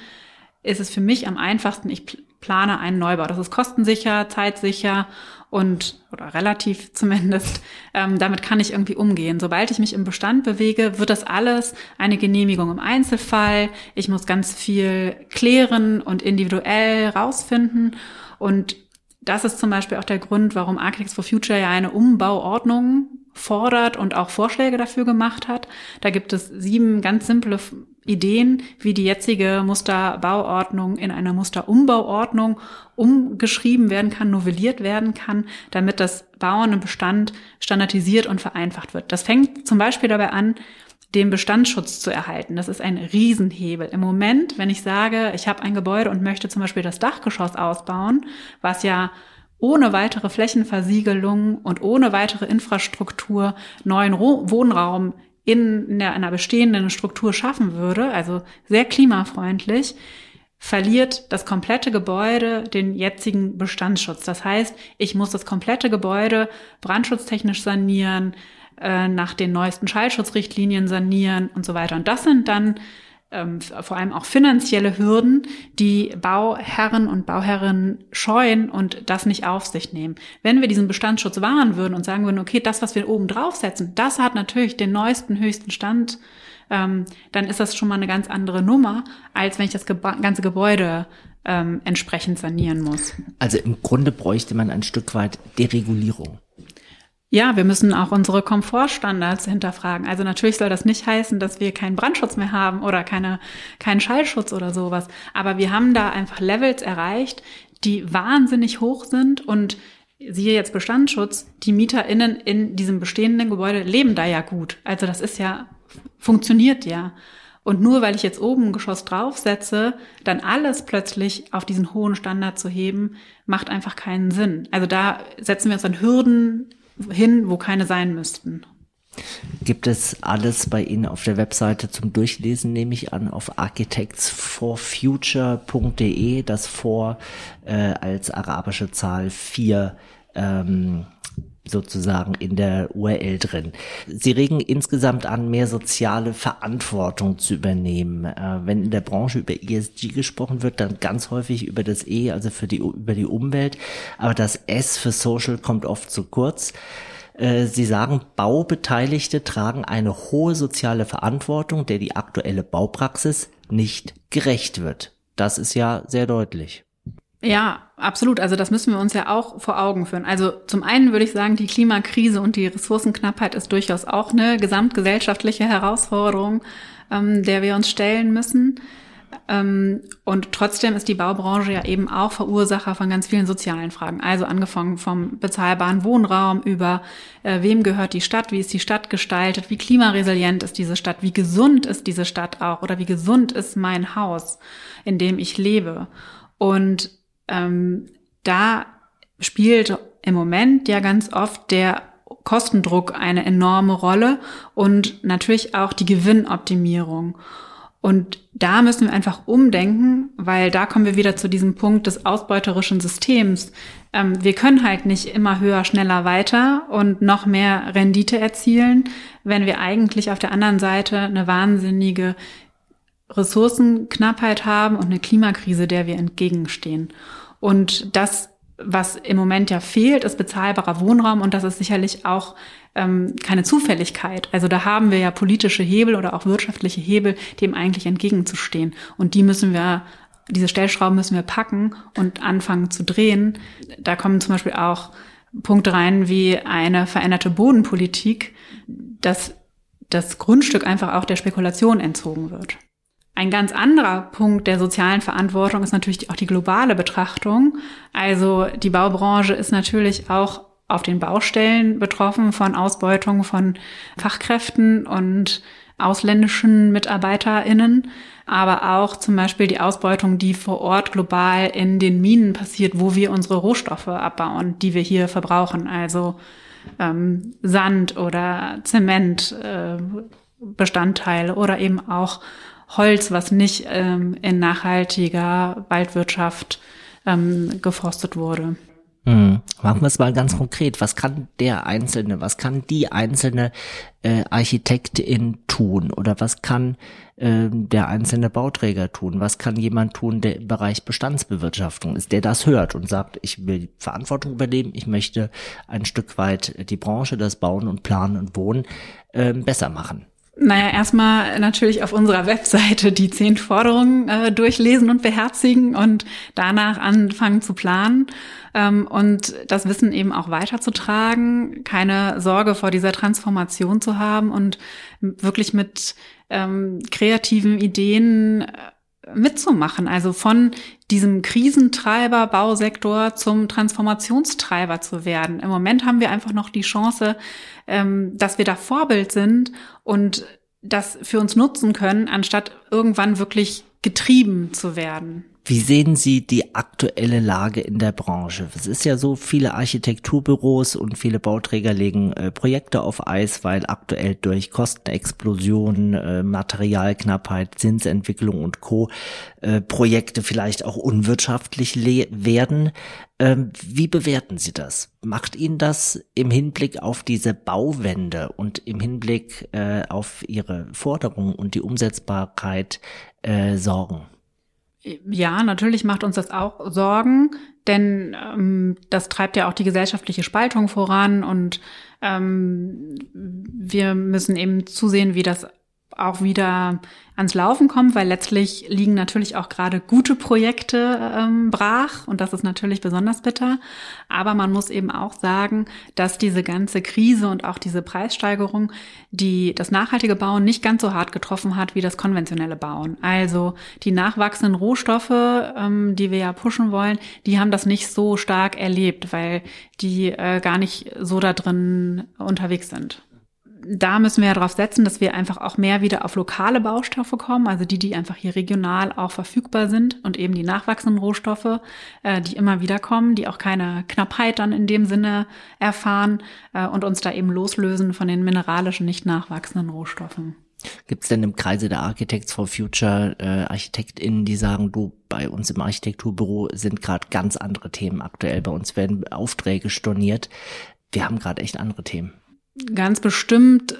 ist es für mich am einfachsten, ich plane einen Neubau. Das ist kostensicher, zeitsicher und oder relativ zumindest. Ähm, damit kann ich irgendwie umgehen. Sobald ich mich im Bestand bewege, wird das alles eine Genehmigung im Einzelfall. Ich muss ganz viel klären und individuell rausfinden. Und das ist zum Beispiel auch der Grund, warum Architects for Future ja eine Umbauordnung fordert und auch Vorschläge dafür gemacht hat. Da gibt es sieben ganz simple Ideen, wie die jetzige Musterbauordnung in eine Musterumbauordnung umgeschrieben werden kann, novelliert werden kann, damit das Bauen im Bestand standardisiert und vereinfacht wird. Das fängt zum Beispiel dabei an, den Bestandsschutz zu erhalten. Das ist ein Riesenhebel. Im Moment, wenn ich sage, ich habe ein Gebäude und möchte zum Beispiel das Dachgeschoss ausbauen, was ja ohne weitere Flächenversiegelung und ohne weitere Infrastruktur neuen Wohnraum in einer bestehenden Struktur schaffen würde, also sehr klimafreundlich, verliert das komplette Gebäude den jetzigen Bestandsschutz. Das heißt, ich muss das komplette Gebäude brandschutztechnisch sanieren, äh, nach den neuesten Schallschutzrichtlinien sanieren und so weiter. Und das sind dann ähm, vor allem auch finanzielle Hürden, die Bauherren und Bauherren scheuen und das nicht auf sich nehmen. Wenn wir diesen Bestandsschutz wahren würden und sagen würden, okay, das, was wir oben draufsetzen, das hat natürlich den neuesten, höchsten Stand, ähm, dann ist das schon mal eine ganz andere Nummer, als wenn ich das Geba ganze Gebäude ähm, entsprechend sanieren muss. Also im Grunde bräuchte man ein Stück weit Deregulierung. Ja, wir müssen auch unsere Komfortstandards hinterfragen. Also natürlich soll das nicht heißen, dass wir keinen Brandschutz mehr haben oder keine, keinen Schallschutz oder sowas. Aber wir haben da einfach Levels erreicht, die wahnsinnig hoch sind und siehe jetzt Bestandsschutz, die MieterInnen in diesem bestehenden Gebäude leben da ja gut. Also das ist ja, funktioniert ja. Und nur weil ich jetzt oben ein Geschoss draufsetze, dann alles plötzlich auf diesen hohen Standard zu heben, macht einfach keinen Sinn. Also da setzen wir uns an Hürden hin, wo keine sein müssten. Gibt es alles bei Ihnen auf der Webseite zum Durchlesen, nehme ich an, auf architectsforfuture.de, das vor äh, als arabische Zahl 4 ähm, sozusagen in der URL drin. Sie regen insgesamt an, mehr soziale Verantwortung zu übernehmen. Äh, wenn in der Branche über ESG gesprochen wird, dann ganz häufig über das E, also für die, über die Umwelt. Aber das S für Social kommt oft zu kurz. Äh, Sie sagen, Baubeteiligte tragen eine hohe soziale Verantwortung, der die aktuelle Baupraxis nicht gerecht wird. Das ist ja sehr deutlich. Ja, absolut. Also das müssen wir uns ja auch vor Augen führen. Also zum einen würde ich sagen, die Klimakrise und die Ressourcenknappheit ist durchaus auch eine gesamtgesellschaftliche Herausforderung, ähm, der wir uns stellen müssen. Ähm, und trotzdem ist die Baubranche ja eben auch Verursacher von ganz vielen sozialen Fragen. Also angefangen vom bezahlbaren Wohnraum über äh, wem gehört die Stadt, wie ist die Stadt gestaltet, wie klimaresilient ist diese Stadt, wie gesund ist diese Stadt auch oder wie gesund ist mein Haus, in dem ich lebe. Und ähm, da spielt im Moment ja ganz oft der Kostendruck eine enorme Rolle und natürlich auch die Gewinnoptimierung. Und da müssen wir einfach umdenken, weil da kommen wir wieder zu diesem Punkt des ausbeuterischen Systems. Ähm, wir können halt nicht immer höher, schneller weiter und noch mehr Rendite erzielen, wenn wir eigentlich auf der anderen Seite eine wahnsinnige Ressourcenknappheit haben und eine Klimakrise, der wir entgegenstehen. Und das, was im Moment ja fehlt, ist bezahlbarer Wohnraum und das ist sicherlich auch ähm, keine Zufälligkeit. Also da haben wir ja politische Hebel oder auch wirtschaftliche Hebel, dem eigentlich entgegenzustehen. Und die müssen wir diese Stellschrauben müssen wir packen und anfangen zu drehen. Da kommen zum Beispiel auch Punkte rein wie eine veränderte Bodenpolitik, dass das Grundstück einfach auch der Spekulation entzogen wird. Ein ganz anderer Punkt der sozialen Verantwortung ist natürlich auch die globale Betrachtung. Also die Baubranche ist natürlich auch auf den Baustellen betroffen von Ausbeutung von Fachkräften und ausländischen MitarbeiterInnen, aber auch zum Beispiel die Ausbeutung, die vor Ort global in den Minen passiert, wo wir unsere Rohstoffe abbauen, die wir hier verbrauchen. Also ähm, Sand oder Zement, äh, oder eben auch Holz, was nicht ähm, in nachhaltiger Waldwirtschaft ähm, geforstet wurde. Hm. Machen wir es mal ganz konkret. Was kann der Einzelne, was kann die einzelne äh, Architektin tun oder was kann äh, der einzelne Bauträger tun? Was kann jemand tun, der im Bereich Bestandsbewirtschaftung ist, der das hört und sagt, ich will Verantwortung übernehmen, ich möchte ein Stück weit die Branche, das Bauen und Planen und Wohnen äh, besser machen? Naja, erstmal natürlich auf unserer Webseite die zehn Forderungen äh, durchlesen und beherzigen und danach anfangen zu planen ähm, und das Wissen eben auch weiterzutragen, keine Sorge vor dieser Transformation zu haben und wirklich mit ähm, kreativen Ideen äh, mitzumachen, also von diesem Krisentreiber Bausektor zum Transformationstreiber zu werden. Im Moment haben wir einfach noch die Chance, ähm, dass wir da Vorbild sind und das für uns nutzen können, anstatt irgendwann wirklich getrieben zu werden. Wie sehen Sie die aktuelle Lage in der Branche? Es ist ja so, viele Architekturbüros und viele Bauträger legen äh, Projekte auf Eis, weil aktuell durch Kostenexplosion, äh, Materialknappheit, Zinsentwicklung und Co. Äh, Projekte vielleicht auch unwirtschaftlich werden. Ähm, wie bewerten Sie das? Macht Ihnen das im Hinblick auf diese Bauwende und im Hinblick äh, auf Ihre Forderungen und die Umsetzbarkeit äh, Sorgen? Ja, natürlich macht uns das auch Sorgen, denn ähm, das treibt ja auch die gesellschaftliche Spaltung voran und ähm, wir müssen eben zusehen, wie das auch wieder ans Laufen kommt, weil letztlich liegen natürlich auch gerade gute Projekte ähm, brach und das ist natürlich besonders bitter. Aber man muss eben auch sagen, dass diese ganze Krise und auch diese Preissteigerung, die das nachhaltige Bauen nicht ganz so hart getroffen hat wie das konventionelle Bauen. Also die nachwachsenden Rohstoffe, ähm, die wir ja pushen wollen, die haben das nicht so stark erlebt, weil die äh, gar nicht so da drin unterwegs sind da müssen wir ja darauf setzen, dass wir einfach auch mehr wieder auf lokale Baustoffe kommen, also die, die einfach hier regional auch verfügbar sind und eben die nachwachsenden Rohstoffe, äh, die immer wieder kommen, die auch keine Knappheit dann in dem Sinne erfahren äh, und uns da eben loslösen von den mineralischen, nicht nachwachsenden Rohstoffen. Gibt es denn im Kreise der Architects for Future äh, ArchitektInnen, die sagen, du, bei uns im Architekturbüro sind gerade ganz andere Themen aktuell. Bei uns werden Aufträge storniert. Wir haben gerade echt andere Themen. Ganz bestimmt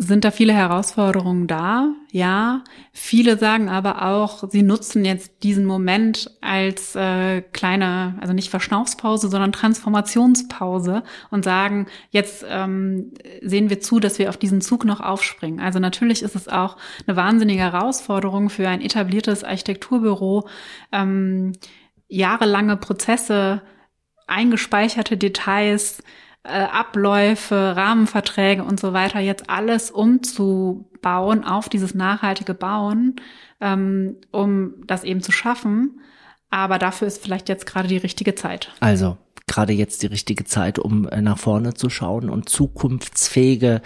sind da viele Herausforderungen da, ja. Viele sagen aber auch, sie nutzen jetzt diesen Moment als äh, kleine, also nicht Verschnaufspause, sondern Transformationspause und sagen, jetzt ähm, sehen wir zu, dass wir auf diesen Zug noch aufspringen. Also natürlich ist es auch eine wahnsinnige Herausforderung für ein etabliertes Architekturbüro, ähm, jahrelange Prozesse, eingespeicherte Details, äh, Abläufe, Rahmenverträge und so weiter jetzt alles umzubauen auf dieses nachhaltige Bauen, ähm, um das eben zu schaffen. Aber dafür ist vielleicht jetzt gerade die richtige Zeit. Also gerade jetzt die richtige Zeit, um äh, nach vorne zu schauen und zukunftsfähige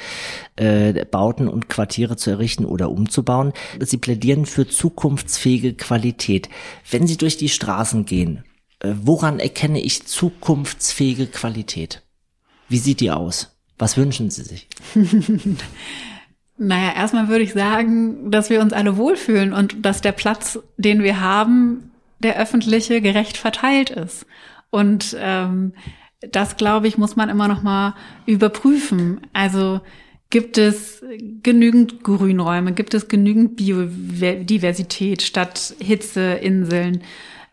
äh, Bauten und Quartiere zu errichten oder umzubauen. Sie plädieren für zukunftsfähige Qualität. Wenn Sie durch die Straßen gehen, äh, woran erkenne ich zukunftsfähige Qualität? Wie sieht die aus? Was wünschen Sie sich? naja, erstmal würde ich sagen, dass wir uns alle wohlfühlen und dass der Platz, den wir haben, der öffentliche, gerecht verteilt ist. Und ähm, das, glaube ich, muss man immer noch mal überprüfen. Also gibt es genügend Grünräume, gibt es genügend Biodiversität statt Hitzeinseln?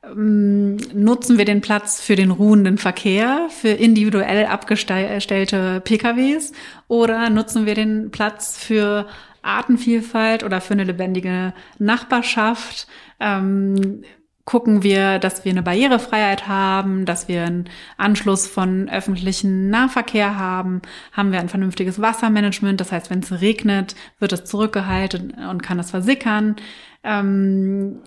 Ähm, nutzen wir den Platz für den ruhenden Verkehr, für individuell abgestellte PKWs oder nutzen wir den Platz für Artenvielfalt oder für eine lebendige Nachbarschaft? Ähm, gucken wir, dass wir eine Barrierefreiheit haben, dass wir einen Anschluss von öffentlichen Nahverkehr haben, haben wir ein vernünftiges Wassermanagement, das heißt, wenn es regnet, wird es zurückgehalten und kann es versickern. Ähm,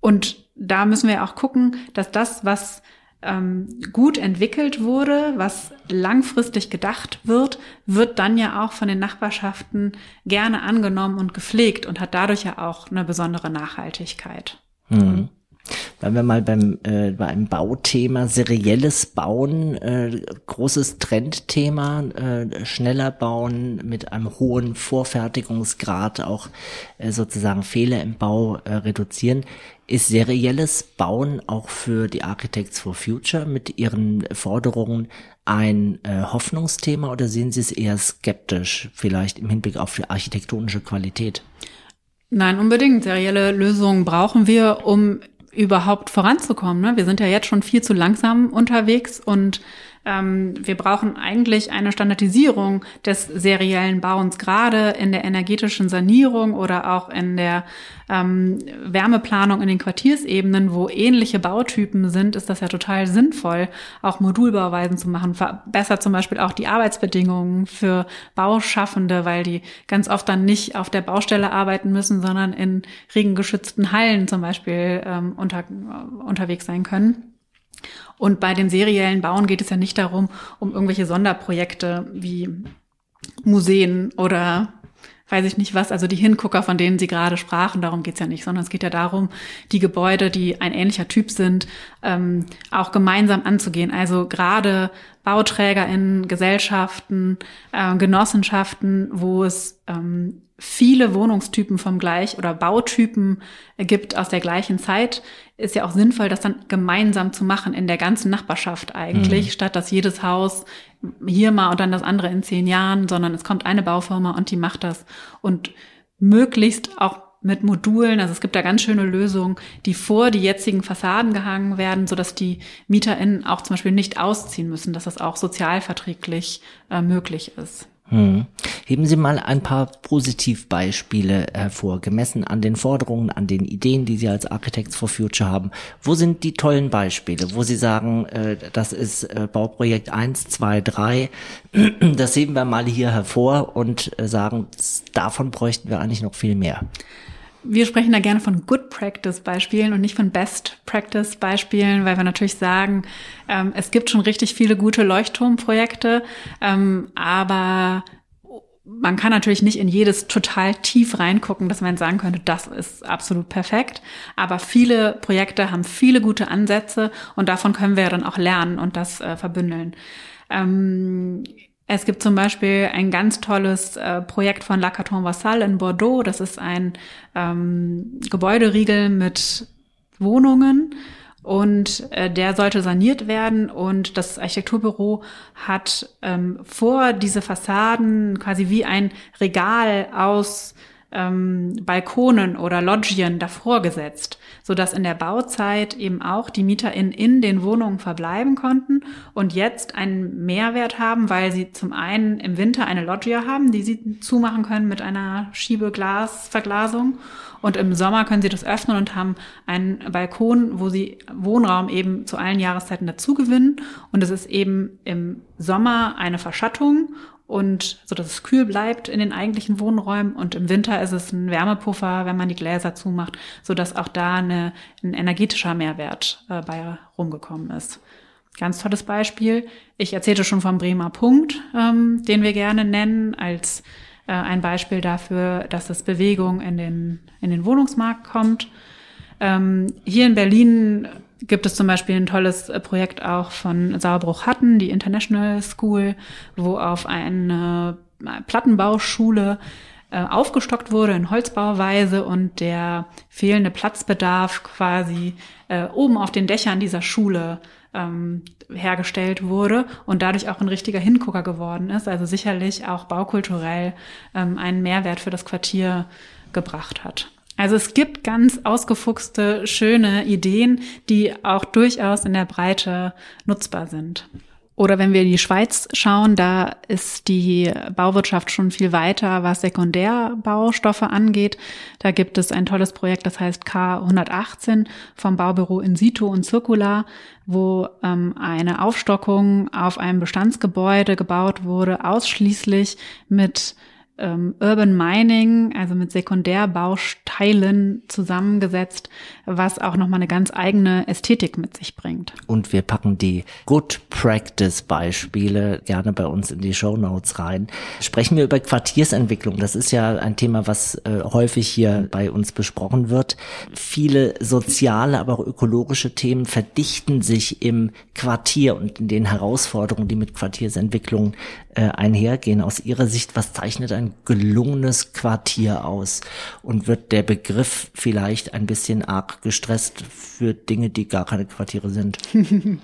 und da müssen wir auch gucken, dass das, was ähm, gut entwickelt wurde, was langfristig gedacht wird, wird dann ja auch von den Nachbarschaften gerne angenommen und gepflegt und hat dadurch ja auch eine besondere Nachhaltigkeit. Mhm. Wenn wir mal beim, äh, bei einem Bauthema, serielles Bauen, äh, großes Trendthema, äh, schneller bauen mit einem hohen Vorfertigungsgrad, auch äh, sozusagen Fehler im Bau äh, reduzieren. Ist serielles Bauen auch für die Architects for Future mit ihren Forderungen ein äh, Hoffnungsthema oder sehen Sie es eher skeptisch, vielleicht im Hinblick auf die architektonische Qualität? Nein, unbedingt. Serielle Lösungen brauchen wir, um überhaupt voranzukommen. Ne? Wir sind ja jetzt schon viel zu langsam unterwegs und ähm, wir brauchen eigentlich eine Standardisierung des seriellen Bauens, gerade in der energetischen Sanierung oder auch in der ähm, Wärmeplanung in den Quartiersebenen, wo ähnliche Bautypen sind, ist das ja total sinnvoll, auch Modulbauweisen zu machen. Verbessert zum Beispiel auch die Arbeitsbedingungen für Bauschaffende, weil die ganz oft dann nicht auf der Baustelle arbeiten müssen, sondern in regengeschützten Hallen zum Beispiel ähm, unter, unterwegs sein können. Und bei dem seriellen Bauen geht es ja nicht darum, um irgendwelche Sonderprojekte wie Museen oder weiß ich nicht was, also die Hingucker, von denen Sie gerade sprachen, darum geht's ja nicht, sondern es geht ja darum, die Gebäude, die ein ähnlicher Typ sind, ähm, auch gemeinsam anzugehen. Also gerade BauträgerInnen, Gesellschaften, äh, Genossenschaften, wo es ähm, viele Wohnungstypen vom gleich oder Bautypen gibt aus der gleichen Zeit, ist ja auch sinnvoll, das dann gemeinsam zu machen in der ganzen Nachbarschaft eigentlich, mhm. statt dass jedes Haus hier mal und dann das andere in zehn Jahren, sondern es kommt eine Baufirma und die macht das und möglichst auch mit Modulen. Also es gibt da ganz schöne Lösungen, die vor die jetzigen Fassaden gehangen werden, so dass die MieterInnen auch zum Beispiel nicht ausziehen müssen, dass das auch sozialverträglich äh, möglich ist. Hm. Heben Sie mal ein paar Positivbeispiele hervor, gemessen an den Forderungen, an den Ideen, die Sie als Architects for Future haben. Wo sind die tollen Beispiele, wo Sie sagen, äh, das ist äh, Bauprojekt 1, 2, 3, das heben wir mal hier hervor und äh, sagen, davon bräuchten wir eigentlich noch viel mehr? Wir sprechen da gerne von Good Practice Beispielen und nicht von Best Practice Beispielen, weil wir natürlich sagen, ähm, es gibt schon richtig viele gute Leuchtturmprojekte, ähm, aber man kann natürlich nicht in jedes total tief reingucken, dass man sagen könnte, das ist absolut perfekt. Aber viele Projekte haben viele gute Ansätze und davon können wir dann auch lernen und das äh, verbündeln. Ähm, es gibt zum Beispiel ein ganz tolles äh, Projekt von La Carton Vassal in Bordeaux. Das ist ein ähm, Gebäuderiegel mit Wohnungen und äh, der sollte saniert werden und das Architekturbüro hat ähm, vor diese Fassaden quasi wie ein Regal aus ähm, Balkonen oder Loggien davor gesetzt, so dass in der Bauzeit eben auch die MieterInnen in den Wohnungen verbleiben konnten und jetzt einen Mehrwert haben, weil sie zum einen im Winter eine Loggia haben, die sie zumachen können mit einer Schiebeglasverglasung und im Sommer können sie das öffnen und haben einen Balkon, wo sie Wohnraum eben zu allen Jahreszeiten dazu gewinnen. Und es ist eben im Sommer eine Verschattung und so dass es kühl bleibt in den eigentlichen Wohnräumen und im Winter ist es ein Wärmepuffer, wenn man die Gläser zumacht, so dass auch da eine, ein energetischer Mehrwert äh, bei rumgekommen ist. Ganz tolles Beispiel. Ich erzählte schon vom Bremer Punkt, ähm, den wir gerne nennen als äh, ein Beispiel dafür, dass es Bewegung in den in den Wohnungsmarkt kommt. Ähm, hier in Berlin gibt es zum Beispiel ein tolles äh, Projekt auch von Sauerbruch-Hatten, die International School, wo auf eine äh, Plattenbauschule äh, aufgestockt wurde in Holzbauweise und der fehlende Platzbedarf quasi äh, oben auf den Dächern dieser Schule ähm, hergestellt wurde und dadurch auch ein richtiger Hingucker geworden ist. Also sicherlich auch baukulturell ähm, einen Mehrwert für das Quartier gebracht hat. Also es gibt ganz ausgefuchste, schöne Ideen, die auch durchaus in der Breite nutzbar sind. Oder wenn wir in die Schweiz schauen, da ist die Bauwirtschaft schon viel weiter, was Sekundärbaustoffe angeht. Da gibt es ein tolles Projekt, das heißt K118 vom Baubüro In situ und Circular, wo ähm, eine Aufstockung auf einem Bestandsgebäude gebaut wurde, ausschließlich mit ähm, Urban Mining, also mit Sekundärbausteilen zusammengesetzt, was auch nochmal eine ganz eigene Ästhetik mit sich bringt. Und wir packen die Good Practice Beispiele gerne bei uns in die Show Notes rein. Sprechen wir über Quartiersentwicklung. Das ist ja ein Thema, was äh, häufig hier bei uns besprochen wird. Viele soziale, aber auch ökologische Themen verdichten sich im Quartier und in den Herausforderungen, die mit Quartiersentwicklung äh, einhergehen. Aus Ihrer Sicht, was zeichnet ein gelungenes Quartier aus? Und wird der Begriff vielleicht ein bisschen arg gestresst für Dinge, die gar keine Quartiere sind?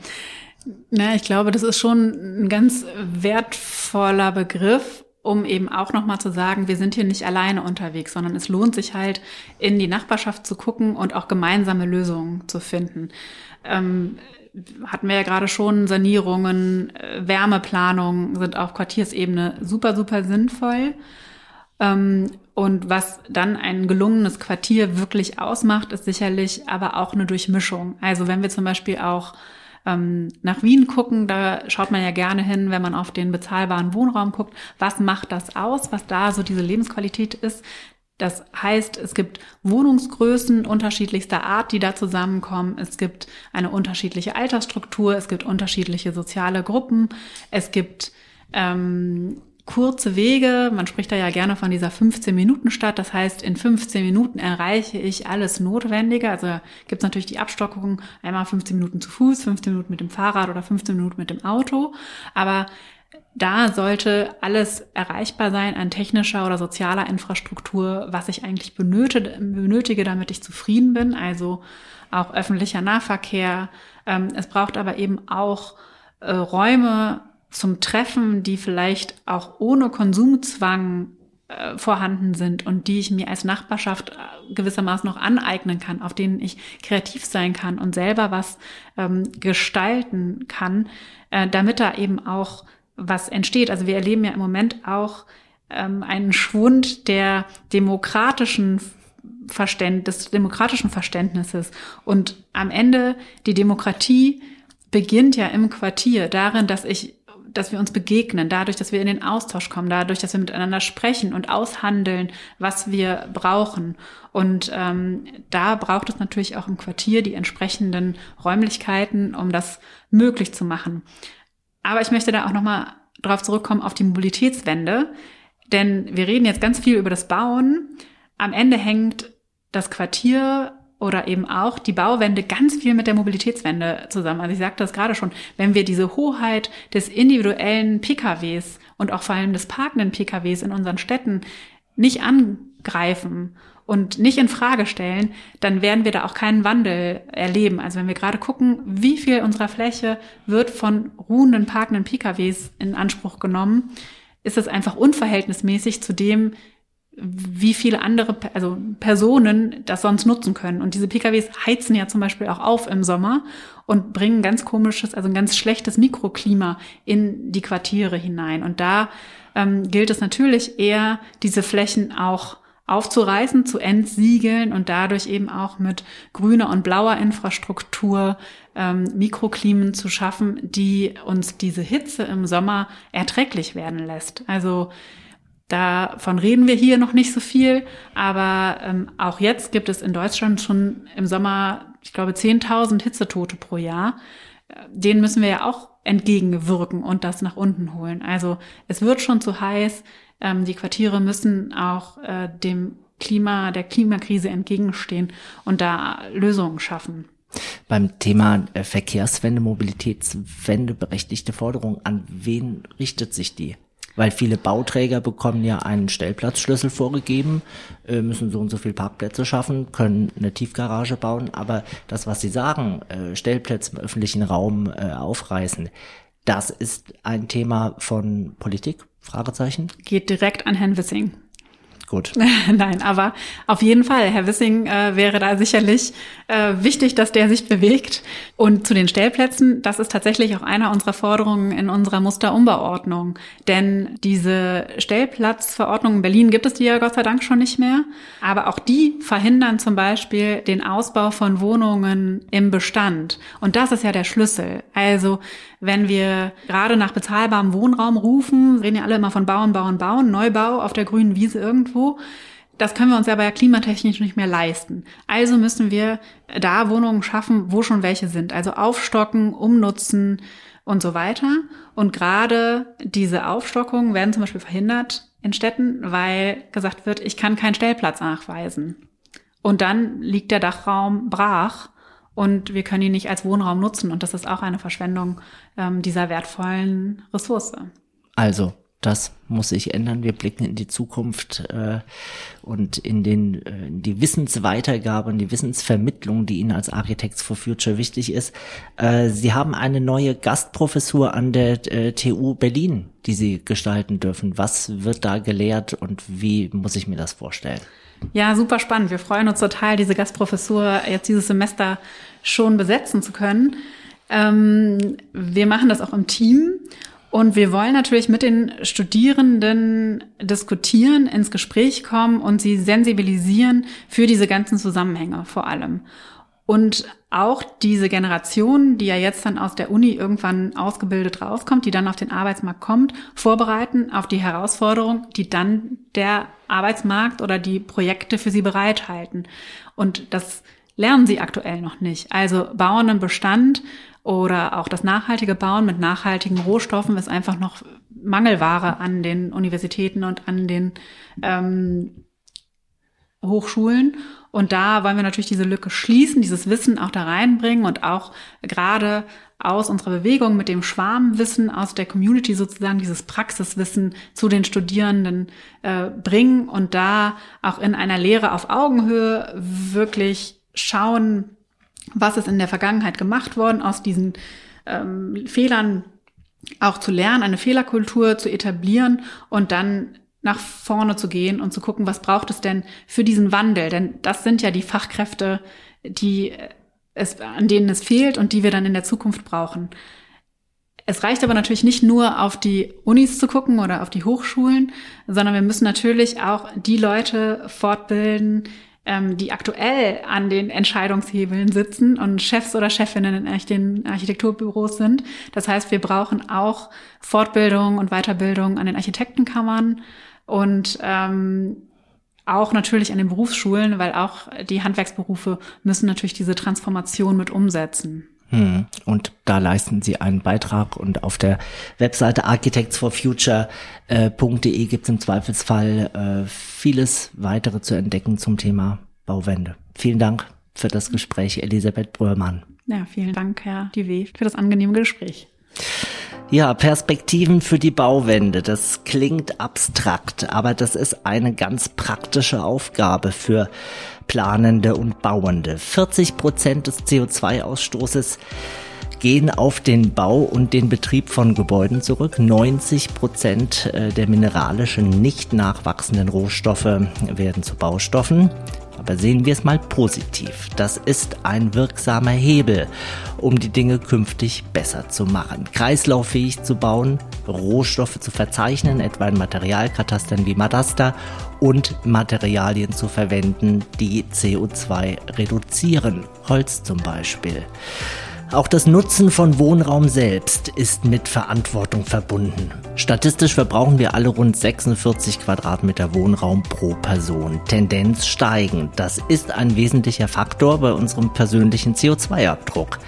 Na, ich glaube, das ist schon ein ganz wertvoller Begriff, um eben auch nochmal zu sagen, wir sind hier nicht alleine unterwegs, sondern es lohnt sich halt, in die Nachbarschaft zu gucken und auch gemeinsame Lösungen zu finden. Ähm, hatten wir ja gerade schon, Sanierungen, äh, Wärmeplanung sind auf Quartiersebene super, super sinnvoll. Ähm, und was dann ein gelungenes Quartier wirklich ausmacht, ist sicherlich aber auch eine Durchmischung. Also wenn wir zum Beispiel auch ähm, nach Wien gucken, da schaut man ja gerne hin, wenn man auf den bezahlbaren Wohnraum guckt, was macht das aus, was da so diese Lebensqualität ist. Das heißt, es gibt Wohnungsgrößen unterschiedlichster Art, die da zusammenkommen. Es gibt eine unterschiedliche Altersstruktur, es gibt unterschiedliche soziale Gruppen, es gibt ähm, kurze Wege. Man spricht da ja gerne von dieser 15-Minuten-Stadt. Das heißt, in 15 Minuten erreiche ich alles Notwendige. Also gibt es natürlich die Abstockung, einmal 15 Minuten zu Fuß, 15 Minuten mit dem Fahrrad oder 15 Minuten mit dem Auto. Aber da sollte alles erreichbar sein an technischer oder sozialer Infrastruktur, was ich eigentlich benötige, damit ich zufrieden bin. Also auch öffentlicher Nahverkehr. Ähm, es braucht aber eben auch äh, Räume, zum Treffen, die vielleicht auch ohne Konsumzwang äh, vorhanden sind und die ich mir als Nachbarschaft äh, gewissermaßen noch aneignen kann, auf denen ich kreativ sein kann und selber was ähm, gestalten kann, äh, damit da eben auch was entsteht. Also wir erleben ja im Moment auch ähm, einen Schwund der demokratischen Verständ des demokratischen Verständnisses und am Ende die Demokratie beginnt ja im Quartier darin, dass ich dass wir uns begegnen, dadurch, dass wir in den Austausch kommen, dadurch, dass wir miteinander sprechen und aushandeln, was wir brauchen. Und ähm, da braucht es natürlich auch im Quartier die entsprechenden Räumlichkeiten, um das möglich zu machen. Aber ich möchte da auch nochmal drauf zurückkommen auf die Mobilitätswende, denn wir reden jetzt ganz viel über das Bauen. Am Ende hängt das Quartier oder eben auch die Bauwende ganz viel mit der Mobilitätswende zusammen. Also ich sagte das gerade schon, wenn wir diese Hoheit des individuellen PKWs und auch vor allem des parkenden PKWs in unseren Städten nicht angreifen und nicht in Frage stellen, dann werden wir da auch keinen Wandel erleben. Also wenn wir gerade gucken, wie viel unserer Fläche wird von ruhenden, parkenden PKWs in Anspruch genommen, ist es einfach unverhältnismäßig zu dem, wie viele andere also Personen das sonst nutzen können. Und diese PKWs heizen ja zum Beispiel auch auf im Sommer und bringen ganz komisches, also ein ganz schlechtes Mikroklima in die Quartiere hinein. Und da ähm, gilt es natürlich eher, diese Flächen auch aufzureißen, zu entsiegeln und dadurch eben auch mit grüner und blauer Infrastruktur ähm, Mikroklimen zu schaffen, die uns diese Hitze im Sommer erträglich werden lässt. Also Davon reden wir hier noch nicht so viel, aber ähm, auch jetzt gibt es in Deutschland schon im Sommer, ich glaube, 10.000 Hitzetote pro Jahr. Denen müssen wir ja auch entgegenwirken und das nach unten holen. Also es wird schon zu heiß. Ähm, die Quartiere müssen auch äh, dem Klima, der Klimakrise entgegenstehen und da Lösungen schaffen. Beim Thema äh, Verkehrswende, Mobilitätswende, berechtigte Forderung, an wen richtet sich die? Weil viele Bauträger bekommen ja einen Stellplatzschlüssel vorgegeben, äh, müssen so und so viel Parkplätze schaffen, können eine Tiefgarage bauen, aber das, was sie sagen, äh, Stellplätze im öffentlichen Raum äh, aufreißen, das ist ein Thema von Politik? Fragezeichen? Geht direkt an Herrn Wissing. Gut. Nein, aber auf jeden Fall, Herr Wissing äh, wäre da sicherlich äh, wichtig, dass der sich bewegt. Und zu den Stellplätzen, das ist tatsächlich auch einer unserer Forderungen in unserer Musterumbeordnung. Denn diese Stellplatzverordnung in Berlin gibt es die ja Gott sei Dank schon nicht mehr. Aber auch die verhindern zum Beispiel den Ausbau von Wohnungen im Bestand. Und das ist ja der Schlüssel. Also wenn wir gerade nach bezahlbarem Wohnraum rufen, reden ja alle immer von Bauen, Bauen, Bauen, Neubau auf der grünen Wiese irgendwo. Das können wir uns aber ja klimatechnisch nicht mehr leisten. Also müssen wir da Wohnungen schaffen, wo schon welche sind. Also aufstocken, umnutzen und so weiter. Und gerade diese Aufstockungen werden zum Beispiel verhindert in Städten, weil gesagt wird, ich kann keinen Stellplatz nachweisen. Und dann liegt der Dachraum brach und wir können ihn nicht als Wohnraum nutzen. Und das ist auch eine Verschwendung ähm, dieser wertvollen Ressource. Also, das muss sich ändern. Wir blicken in die Zukunft äh, und in, den, äh, in die Wissensweitergabe und die Wissensvermittlung, die Ihnen als Architects for Future wichtig ist. Äh, Sie haben eine neue Gastprofessur an der äh, TU Berlin, die Sie gestalten dürfen. Was wird da gelehrt und wie muss ich mir das vorstellen? Ja, super spannend. Wir freuen uns total, diese Gastprofessur jetzt dieses Semester schon besetzen zu können. Ähm, wir machen das auch im Team und wir wollen natürlich mit den Studierenden diskutieren, ins Gespräch kommen und sie sensibilisieren für diese ganzen Zusammenhänge vor allem. Und auch diese Generation, die ja jetzt dann aus der Uni irgendwann ausgebildet rauskommt, die dann auf den Arbeitsmarkt kommt, vorbereiten auf die Herausforderung, die dann der Arbeitsmarkt oder die Projekte für sie bereithalten. Und das lernen sie aktuell noch nicht. Also bauen einen Bestand oder auch das nachhaltige Bauen mit nachhaltigen Rohstoffen ist einfach noch Mangelware an den Universitäten und an den ähm, Hochschulen. Und da wollen wir natürlich diese Lücke schließen, dieses Wissen auch da reinbringen und auch gerade aus unserer Bewegung mit dem Schwarmwissen aus der Community sozusagen dieses Praxiswissen zu den Studierenden äh, bringen und da auch in einer Lehre auf Augenhöhe wirklich schauen, was ist in der Vergangenheit gemacht worden, aus diesen ähm, Fehlern auch zu lernen, eine Fehlerkultur zu etablieren und dann nach vorne zu gehen und zu gucken, was braucht es denn für diesen Wandel? Denn das sind ja die Fachkräfte, die es, an denen es fehlt und die wir dann in der Zukunft brauchen. Es reicht aber natürlich nicht nur auf die Unis zu gucken oder auf die Hochschulen, sondern wir müssen natürlich auch die Leute fortbilden, ähm, die aktuell an den Entscheidungshebeln sitzen und Chefs oder Chefinnen in den Architekturbüros sind. Das heißt, wir brauchen auch Fortbildung und Weiterbildung an den Architektenkammern und ähm, auch natürlich an den Berufsschulen, weil auch die Handwerksberufe müssen natürlich diese Transformation mit umsetzen. Hm. Und da leisten Sie einen Beitrag und auf der Webseite architectsforfuture.de äh, gibt es im Zweifelsfall äh, vieles weitere zu entdecken zum Thema Bauwende. Vielen Dank für das Gespräch, Elisabeth Bröhrmann. Ja, vielen Dank, Herr Diwe, für das angenehme Gespräch. Ja, Perspektiven für die Bauwende. Das klingt abstrakt, aber das ist eine ganz praktische Aufgabe für Planende und Bauende. 40 Prozent des CO2-Ausstoßes gehen auf den Bau und den Betrieb von Gebäuden zurück. 90 Prozent äh, der mineralischen, nicht nachwachsenden Rohstoffe werden zu Baustoffen. Aber sehen wir es mal positiv. Das ist ein wirksamer Hebel, um die Dinge künftig besser zu machen. Kreislauffähig zu bauen, Rohstoffe zu verzeichnen, etwa in Materialkatastern wie Madasta und Materialien zu verwenden, die CO2 reduzieren. Holz zum Beispiel. Auch das Nutzen von Wohnraum selbst ist mit Verantwortung verbunden. Statistisch verbrauchen wir alle rund 46 Quadratmeter Wohnraum pro Person. Tendenz steigend. Das ist ein wesentlicher Faktor bei unserem persönlichen CO2-Abdruck.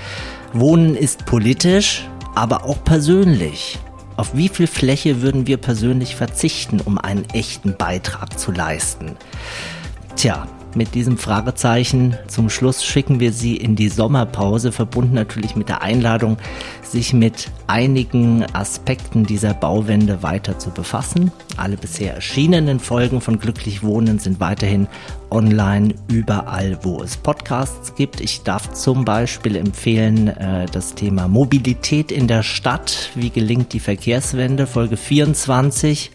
Wohnen ist politisch, aber auch persönlich. Auf wie viel Fläche würden wir persönlich verzichten, um einen echten Beitrag zu leisten? Tja, mit diesem Fragezeichen zum Schluss schicken wir Sie in die Sommerpause, verbunden natürlich mit der Einladung, sich mit einigen Aspekten dieser Bauwende weiter zu befassen. Alle bisher erschienenen Folgen von Glücklich Wohnen sind weiterhin online überall, wo es Podcasts gibt. Ich darf zum Beispiel empfehlen äh, das Thema Mobilität in der Stadt. Wie gelingt die Verkehrswende? Folge 24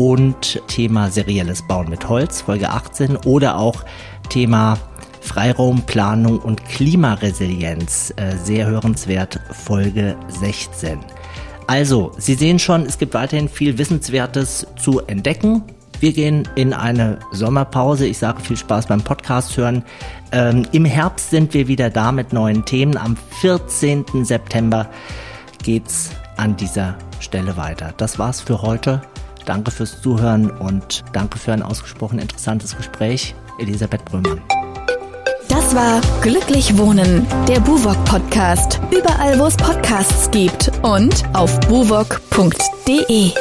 und Thema serielles Bauen mit Holz, Folge 18 oder auch Thema Freiraumplanung und Klimaresilienz, äh, sehr hörenswert, Folge 16. Also, Sie sehen schon, es gibt weiterhin viel Wissenswertes zu entdecken. Wir gehen in eine Sommerpause. Ich sage viel Spaß beim Podcast hören. Ähm, Im Herbst sind wir wieder da mit neuen Themen. Am 14. September geht's an dieser Stelle weiter. Das war's für heute. Danke fürs Zuhören und danke für ein ausgesprochen interessantes Gespräch. Elisabeth Brömer. Das war Glücklich Wohnen, der Buwok Podcast. Überall, wo es Podcasts gibt und auf buwok.de.